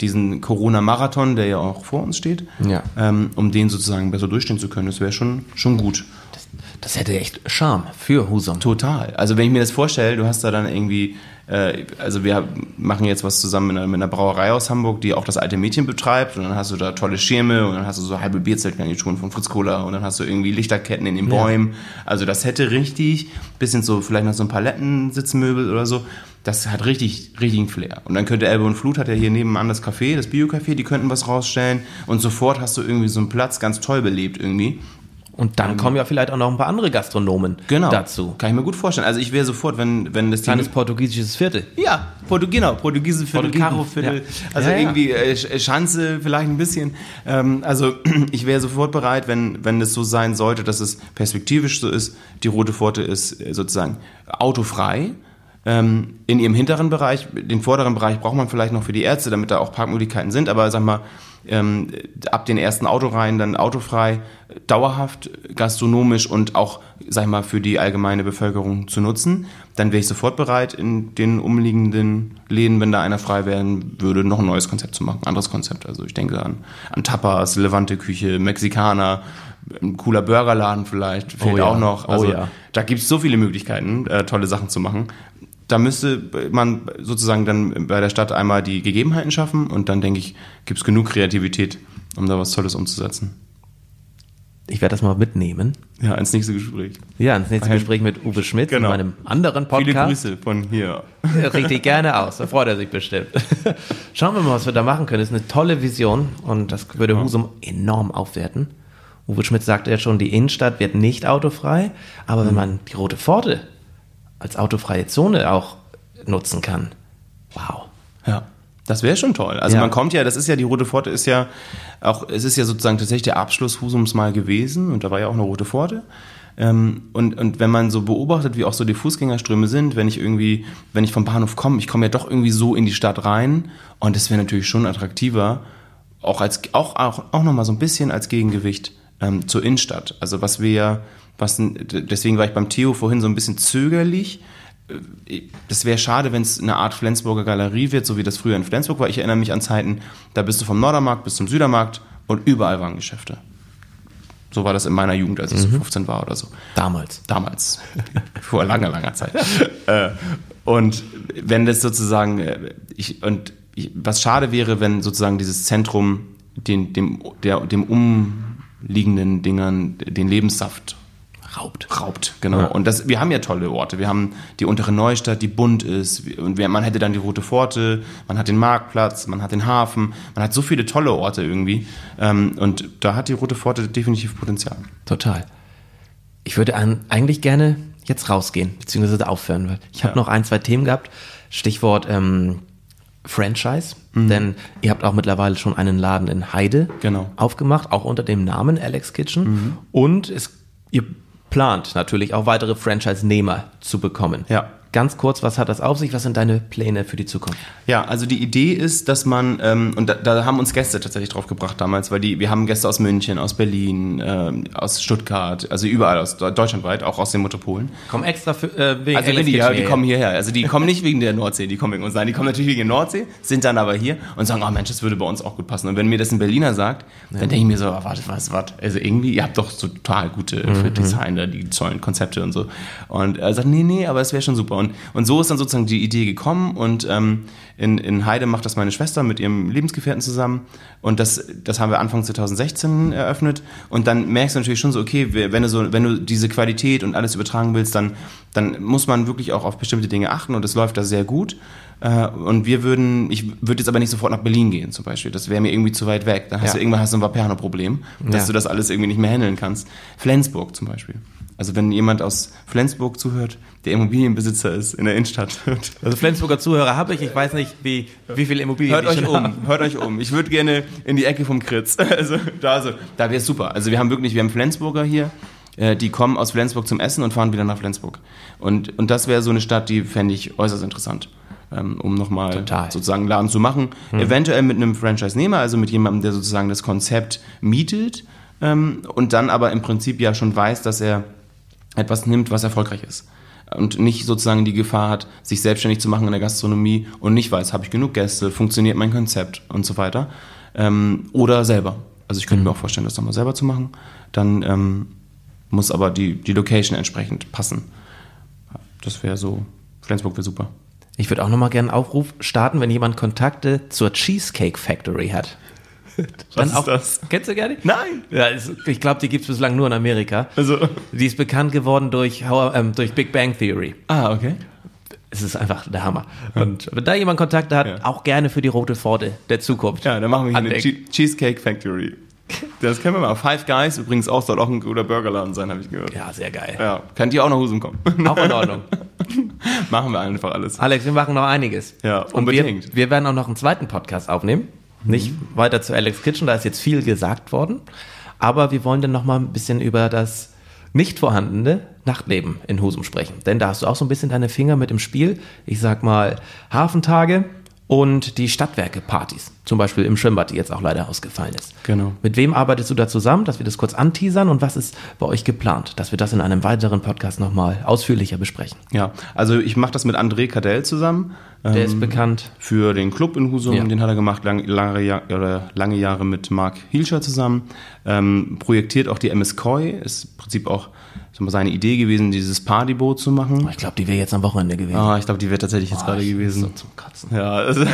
C: diesen Corona-Marathon, der ja auch vor uns steht,
B: Ja.
C: ähm, um den sozusagen besser durchstehen zu können. Das wäre schon, schon gut.
B: Das hätte echt Charme für Husum.
C: Total. Also wenn ich mir das vorstelle, du hast da dann irgendwie, also wir machen jetzt was zusammen mit einer, mit einer Brauerei aus Hamburg, die auch das alte Mädchen betreibt und dann hast du da tolle Schirme und dann hast du so halbe Bierzeltgarnituren von Fritz Cola und dann hast du irgendwie Lichterketten in den Bäumen. Also das hätte richtig, bisschen so vielleicht noch so ein Palettensitzmöbel oder so, das hat richtig, richtigen Flair. Und dann könnte Elbe und Flut, hat ja hier nebenan das Café, das Bio-Café, die könnten was rausstellen und sofort hast du irgendwie so einen Platz ganz toll belebt irgendwie.
B: Und dann kommen ja vielleicht auch noch ein paar andere Gastronomen
C: Genau.
B: dazu.
C: Kann ich mir gut vorstellen. Also ich wäre sofort, wenn, wenn das die
B: Kleines portugiesisches Viertel.
C: Ja, Portu genau, Portugiesen Viertel,
B: Portugiesen,
C: Karo Viertel,
B: ja.
C: also
B: Ja, ja.
C: irgendwie äh, Sch- Schanze vielleicht ein bisschen. Ähm, also ich wäre sofort bereit, wenn, wenn es so sein sollte, dass es perspektivisch so ist, die Rote Pforte ist äh, sozusagen autofrei. Ähm, in ihrem hinteren Bereich, den vorderen Bereich braucht man vielleicht noch für die Ärzte, damit da auch Parkmöglichkeiten sind, aber sag mal, ähm, ab den ersten Autoreihen dann autofrei, dauerhaft, gastronomisch und auch, sag ich mal, für die allgemeine Bevölkerung zu nutzen, dann wäre ich sofort bereit, in den umliegenden Läden, wenn da einer frei werden würde, noch ein neues Konzept zu machen, ein anderes Konzept. Also ich denke an, an Tapas, Levante-Küche, Mexikaner, ein cooler Burgerladen vielleicht, fehlt
B: Oh ja,
C: auch noch.
B: oh
C: Also
B: ja.
C: da gibt es so viele Möglichkeiten, äh, tolle Sachen zu machen. Da müsste man sozusagen dann bei der Stadt einmal die Gegebenheiten schaffen und dann denke ich, gibt es genug Kreativität, um da was Tolles umzusetzen.
B: Ich werde das mal mitnehmen.
C: Ja, ins nächste Gespräch.
B: Ja, ins nächste
C: Ein-
B: Gespräch mit Uwe Schmidt
C: Genau.
B: in meinem anderen Podcast.
C: Viele Grüße von hier.
B: Richtig gerne aus. Da freut er sich bestimmt. Schauen wir mal, was wir da machen können. Das ist eine tolle Vision und das würde Husum enorm aufwerten. Uwe Schmidt sagte ja schon, die Innenstadt wird nicht autofrei, aber wenn man die Rote Pforte als autofreie Zone auch nutzen kann, wow.
C: Ja. Das wäre schon toll. Also
B: Ja.
C: man kommt ja, das ist ja, die Rote Pforte ist ja auch, es ist ja sozusagen tatsächlich der Abschluss Husums mal gewesen und da war ja auch eine Rote Pforte. Ähm, und, und wenn man so beobachtet, wie auch so die Fußgängerströme sind, wenn ich irgendwie, wenn ich vom Bahnhof komme, ich komme ja doch irgendwie so in die Stadt rein und das wäre natürlich schon attraktiver, auch als auch auch, auch nochmal so ein bisschen als Gegengewicht ähm, zur Innenstadt. Also was wir ja, was deswegen war ich beim Theo vorhin so ein bisschen zögerlich. Äh, Das wäre schade, wenn es eine Art Flensburger Galerie wird, so wie das früher in Flensburg war. Ich erinnere mich an Zeiten, da bist du vom Nordermarkt bis zum Südermarkt und überall waren Geschäfte. So war das in meiner Jugend, als ich so 15 war oder so.
B: Damals.
C: Damals. Vor langer, langer Zeit. äh, und wenn das sozusagen, äh, ich, und ich, was schade wäre, wenn sozusagen dieses Zentrum den, dem, der, dem umliegenden Dingern den Lebenssaft
B: Raubt.
C: raubt. Genau.
B: Ja.
C: Und das, wir haben ja tolle Orte. Wir haben die untere Neustadt, die bunt ist. Und wir, man hätte dann die Rote Pforte, man hat den Marktplatz, man hat den Hafen, man hat so viele tolle Orte irgendwie. Ähm, und da hat die Rote Pforte definitiv Potenzial.
B: Total. Ich würde eigentlich gerne jetzt rausgehen, beziehungsweise aufhören. weil Ich habe
C: Ja.
B: noch ein, zwei Themen gehabt. Stichwort ähm, Franchise. Denn ihr habt auch mittlerweile schon einen Laden in Heide
C: Genau.
B: aufgemacht, auch unter dem Namen Alex Kitchen. Und es, ihr plant natürlich auch weitere Franchise-Nehmer zu bekommen.
C: Ja.
B: Ganz kurz, was hat das auf sich? Was sind deine Pläne für die Zukunft?
C: Ja, also die Idee ist, dass man, ähm, und da, da haben uns Gäste tatsächlich drauf gebracht damals, weil die, wir haben Gäste aus München, aus Berlin, ähm, aus Stuttgart, also überall aus Deu- deutschlandweit, auch aus den Metropolen.
B: Komm extra für, äh, wegen
C: Also
B: Alex
C: die, ja, die kommen hierher. Also die kommen nicht wegen der Nordsee, die kommen wegen uns. Nein, die kommen natürlich wegen der Nordsee, sind dann aber hier und sagen, oh Mensch, das würde bei uns auch gut passen. Und wenn mir das ein Berliner sagt, dann denke ich mir so, oh, warte, was, was? Also irgendwie, ihr habt doch so total gute
B: Mhm,
C: für Designer, die tollen Konzepte und so. Und er sagt, nee, nee, aber es wäre schon super. Und, und so ist dann sozusagen die Idee gekommen und ähm, in, in Heide macht das meine Schwester mit ihrem Lebensgefährten zusammen. Und das, das haben wir Anfang 2016 eröffnet. Und dann merkst du natürlich schon so, okay, wenn du so, wenn du diese Qualität und alles übertragen willst, dann, dann muss man wirklich auch auf bestimmte Dinge achten. Und es läuft da sehr gut. Äh, Und wir würden, ich würde jetzt aber nicht sofort nach Berlin gehen zum Beispiel. Das wäre mir irgendwie zu weit weg. Dann hast
B: Ja.
C: du irgendwann hast du ein Vaperno-Problem, dass
B: Ja.
C: du das alles irgendwie nicht mehr handeln kannst. Flensburg zum Beispiel. Also wenn jemand aus Flensburg zuhört, der Immobilienbesitzer ist in der Innenstadt.
B: Also Flensburger Zuhörer habe ich, ich weiß nicht, wie, wie viele Immobilien
C: Hört euch um,
B: haben.
C: hört euch um. Ich würde gerne in die Ecke vom Kritz. Also da, also, da wäre es super. Also wir haben wirklich, wir haben Flensburger hier, äh, die kommen aus Flensburg zum Essen und fahren wieder nach Flensburg. Und, und das wäre so eine Stadt, die fände ich äußerst interessant. Ähm, um nochmal
B: Total.
C: sozusagen einen Laden zu machen. Eventuell mit einem Franchise-Nehmer, also mit jemandem, der sozusagen das Konzept mietet ähm, und dann aber im Prinzip ja schon weiß, dass er etwas nimmt, was erfolgreich ist. Und nicht sozusagen die Gefahr hat, sich selbstständig zu machen in der Gastronomie und nicht weiß, habe ich genug Gäste, funktioniert mein Konzept und so weiter. Ähm, oder selber. Also ich könnte mir auch vorstellen, das nochmal selber zu machen. Dann ähm, muss aber die, die Location entsprechend passen. Das wäre so, Flensburg wäre super.
B: Ich würde auch nochmal gerne einen Aufruf starten, wenn jemand Kontakte zur Cheesecake Factory hat.
C: Was ist das?
B: Kennst du gar nicht?
C: Nein!
B: Ja, ist, ich glaube, die gibt es bislang nur in Amerika.
C: Also.
B: Die ist bekannt geworden durch, How, ähm, durch Big Bang Theory.
C: Ah, okay.
B: Es ist einfach der Hammer. Und wenn da jemand Kontakte hat,
C: Ja.
B: auch gerne für die rote Pforte der Zukunft.
C: Ja, dann machen wir hier eine che Cheesecake Factory. Das kennen wir mal. Five Guys übrigens auch soll auch ein guter Burgerladen sein, habe ich gehört.
B: Ja, sehr geil.
C: Ja, könnt ihr auch nach Husum kommen.
B: Auch in Ordnung.
C: machen wir einfach alles.
B: Alex, wir machen noch einiges.
C: Ja,
B: Und
C: unbedingt.
B: Wir, wir werden auch noch einen zweiten Podcast aufnehmen. Nicht weiter zu Alex Kitchen, da ist jetzt viel gesagt worden. Aber wir wollen dann noch mal ein bisschen über das nicht vorhandene Nachtleben in Husum sprechen. Denn da hast du auch so ein bisschen deine Finger mit im Spiel. Ich sag mal Hafentage und die Stadtwerke-Partys. Zum Beispiel im Schwimmbad, die jetzt auch leider ausgefallen ist.
C: Genau.
B: Mit wem arbeitest du da zusammen, dass wir das kurz anteasern und was ist bei euch geplant, dass wir das in einem weiteren Podcast nochmal ausführlicher besprechen?
C: Ja, also ich mache das mit André Cadell zusammen.
B: Der
C: ähm,
B: ist bekannt.
C: für den Club in Husum,
B: Ja.
C: den hat er gemacht, lang, lange, lange Jahre mit Mark Hielscher zusammen. Ähm, projektiert auch die MS Koi, ist im Prinzip auch mal seine Idee gewesen, dieses Partyboot zu machen.
B: Ich glaube, die wäre jetzt am Wochenende gewesen.
C: Ah, ich glaube, die wird tatsächlich jetzt gerade gewesen.
B: So zum Kotzen.
C: Ja, das ist,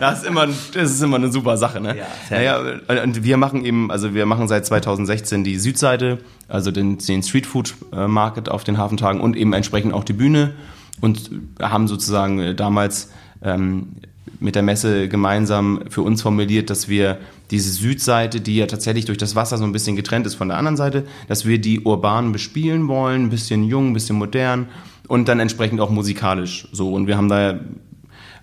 C: das ist immer, das ist immer eine super Sache, ne?
B: Ja,
C: naja, und wir machen eben, also wir machen seit 2016 die Südseite, also den, den Street Food äh, Market auf den Hafentagen und eben entsprechend auch die Bühne und haben sozusagen äh, damals ähm, mit der Messe gemeinsam für uns formuliert, dass wir diese Südseite, die ja tatsächlich durch das Wasser so ein bisschen getrennt ist von der anderen Seite, dass wir die urban bespielen wollen, ein bisschen jung, ein bisschen modern und dann entsprechend auch musikalisch so. Und wir haben da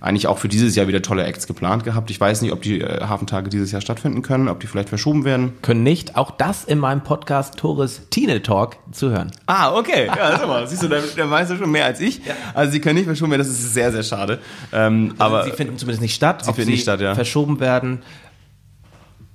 C: eigentlich auch für dieses Jahr wieder tolle Acts geplant gehabt. Ich weiß nicht, ob die äh, Hafentage dieses Jahr stattfinden können, ob die vielleicht verschoben werden.
B: Können nicht. Auch das in meinem Podcast Tores Tine Talk zu hören.
C: Ah, okay. Ja, sag mal, siehst du, da, da weißt du schon mehr als ich. Ja. Also sie können nicht verschoben werden, das ist sehr, sehr schade. Ähm,
B: also
C: aber
B: sie finden zumindest nicht statt.
C: Sie finden nicht statt, ja.
B: verschoben werden,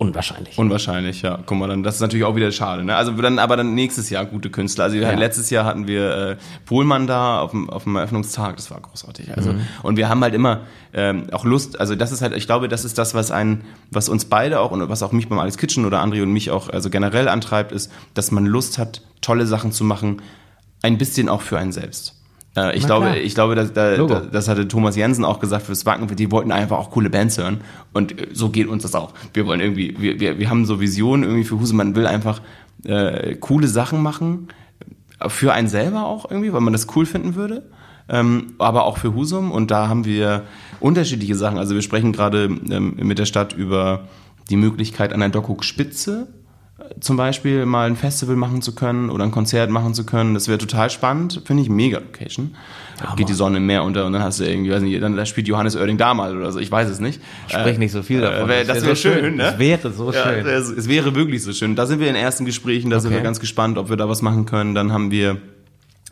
B: Unwahrscheinlich.
C: Unwahrscheinlich, ja. Guck mal, dann, das ist natürlich auch wieder schade. Ne? Also dann, aber dann nächstes Jahr gute Künstler. Also ja. letztes Jahr hatten wir äh, Pohlmann da auf dem, auf dem Eröffnungstag, das war großartig. Also mhm. und wir haben halt immer ähm, auch Lust. Also das ist halt, ich glaube, das ist das, was ein, was uns beide auch und was auch mich beim Alex Kitchen oder André und mich auch also generell antreibt, ist, dass man Lust hat, tolle Sachen zu machen, ein bisschen auch für einen selbst. Äh, ich, glaube, ich glaube, dass, da, das hatte Thomas Jensen auch gesagt fürs Wacken, die wollten einfach auch coole Bands hören. Und äh, so geht uns das auch. Wir wollen irgendwie, wir, wir, wir haben so Visionen irgendwie für Huse, man will einfach äh, coole Sachen machen, für einen selber auch irgendwie, weil man das cool finden würde. Ähm, aber auch für Husum. Und da haben wir unterschiedliche Sachen. Also wir sprechen gerade ähm, mit der Stadt über die Möglichkeit einer Doku Spitze zum Beispiel mal ein Festival machen zu können oder ein Konzert machen zu können. Das wäre total spannend, finde ich, mega Location. Da geht die Sonne im Meer unter und dann hast du irgendwie, weiß nicht, dann spielt Johannes Oerding da mal oder so, ich weiß es nicht.
B: Sprich nicht so viel äh, davon.
C: Äh, das, das wäre wär so schön, schön, ne?
B: Das wäre so
C: ja,
B: schön.
C: Es, es, wäre wirklich so schön. Da sind wir in ersten Gesprächen, da okay. sind wir ganz gespannt, ob wir da was machen können. Dann haben wir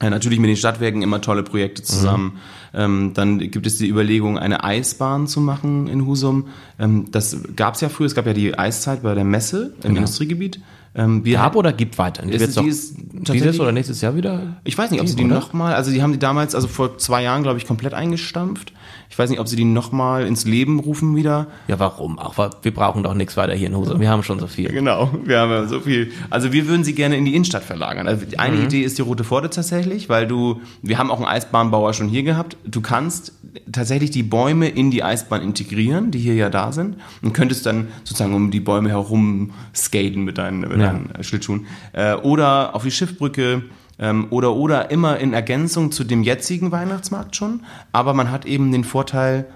C: natürlich mit den Stadtwerken immer tolle Projekte zusammen. Mhm. Ähm, dann gibt es die Überlegung, eine Eisbahn zu machen in Husum. Ähm, das gab es ja früher. Es gab ja die Eiszeit bei der Messe im genau. Industriegebiet.
B: Ähm, wir Gab oder gibt weiter?
C: Die ist, die ist
B: dieses oder nächstes Jahr wieder?
C: Ich weiß nicht, ob sie die nochmal, also die haben die damals, also vor zwei Jahren, glaube ich, komplett eingestampft. Ich weiß nicht, ob sie die nochmal ins Leben rufen wieder.
B: Ja, warum? Auch wir brauchen doch nichts weiter hier in Husum. Wir haben schon so viel.
C: Genau, wir haben ja so viel. Also wir würden sie gerne in die Innenstadt verlagern. Also eine mhm. Idee ist die Rote Pforte tatsächlich, weil du, wir haben auch einen Eisbahnbauer schon hier gehabt. Du kannst tatsächlich die Bäume in die Eisbahn integrieren, die hier ja da sind, und könntest dann sozusagen um die Bäume herum skaten mit deinen, mit ja. deinen Schlittschuhen. Äh, oder auf die Schiffbrücke ähm, oder oder immer in Ergänzung zu dem jetzigen Weihnachtsmarkt schon. Aber man hat eben den Vorteil,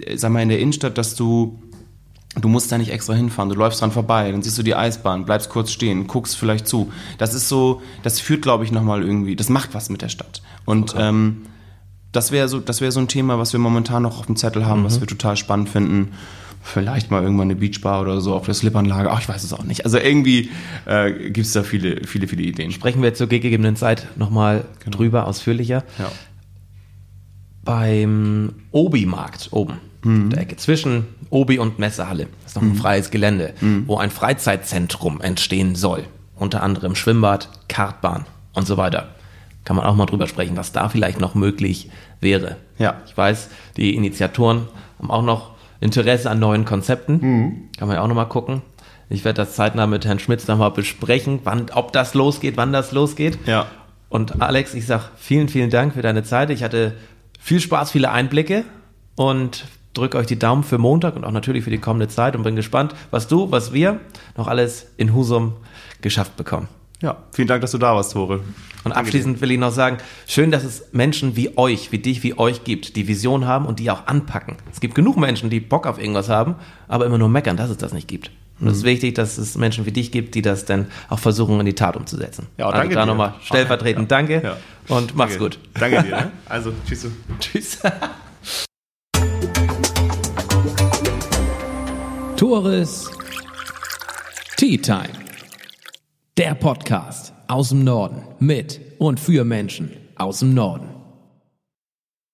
C: äh, sag mal, in der Innenstadt, dass du Du musst da nicht extra hinfahren, du läufst dran vorbei, dann siehst du die Eisbahn, bleibst kurz stehen, guckst vielleicht zu. Das ist so, das führt, glaube ich, nochmal irgendwie, das macht was mit der Stadt. Und okay. ähm, das wäre so, das wäre so ein Thema, was wir momentan noch auf dem Zettel haben, mhm. was wir total spannend finden. Vielleicht mal irgendwann eine Beachbar oder so auf der Slipanlage. Ach, ich weiß es auch nicht. Also irgendwie äh, gibt es da viele, viele, viele Ideen.
B: Sprechen wir zur gegebenen Zeit nochmal genau. drüber, ausführlicher.
C: Ja.
B: Beim Obi-Markt oben, mhm. der Ecke zwischen Obi und Messehalle, ist noch ein mhm. freies Gelände, mhm. wo ein Freizeitzentrum entstehen soll. Unter anderem Schwimmbad, Kartbahn und so weiter kann man auch mal drüber sprechen, was da vielleicht noch möglich wäre.
C: Ja.
B: Ich weiß, die Initiatoren haben auch noch Interesse an neuen Konzepten. Mhm. Kann man ja auch noch mal gucken. Ich werde das zeitnah mit Herrn Schmitz nochmal besprechen, wann, ob das losgeht, wann das losgeht.
C: Ja.
B: Und Alex, ich sag vielen, vielen Dank für deine Zeit. Ich hatte viel Spaß, viele Einblicke und drücke euch die Daumen für Montag und auch natürlich für die kommende Zeit und bin gespannt, was du, was wir noch alles in Husum geschafft bekommen.
C: Ja, vielen Dank, dass du da warst, Tore.
B: Und abschließend will ich noch sagen, schön, dass es Menschen wie euch, wie dich, wie euch gibt, die Vision haben und die auch anpacken. Es gibt genug Menschen, die Bock auf irgendwas haben, aber immer nur meckern, dass es das nicht gibt. Und es ist mhm. wichtig, dass es Menschen wie dich gibt, die das dann auch versuchen, in die Tat umzusetzen.
C: Ja, also danke da
B: nochmal stellvertretend ja. danke
C: ja.
B: und mach's
C: danke.
B: gut.
C: Danke dir. Ne? Also, tschüss.
B: tschüss.
A: Tores Tea Time. Der Podcast aus dem Norden mit und für Menschen aus dem Norden.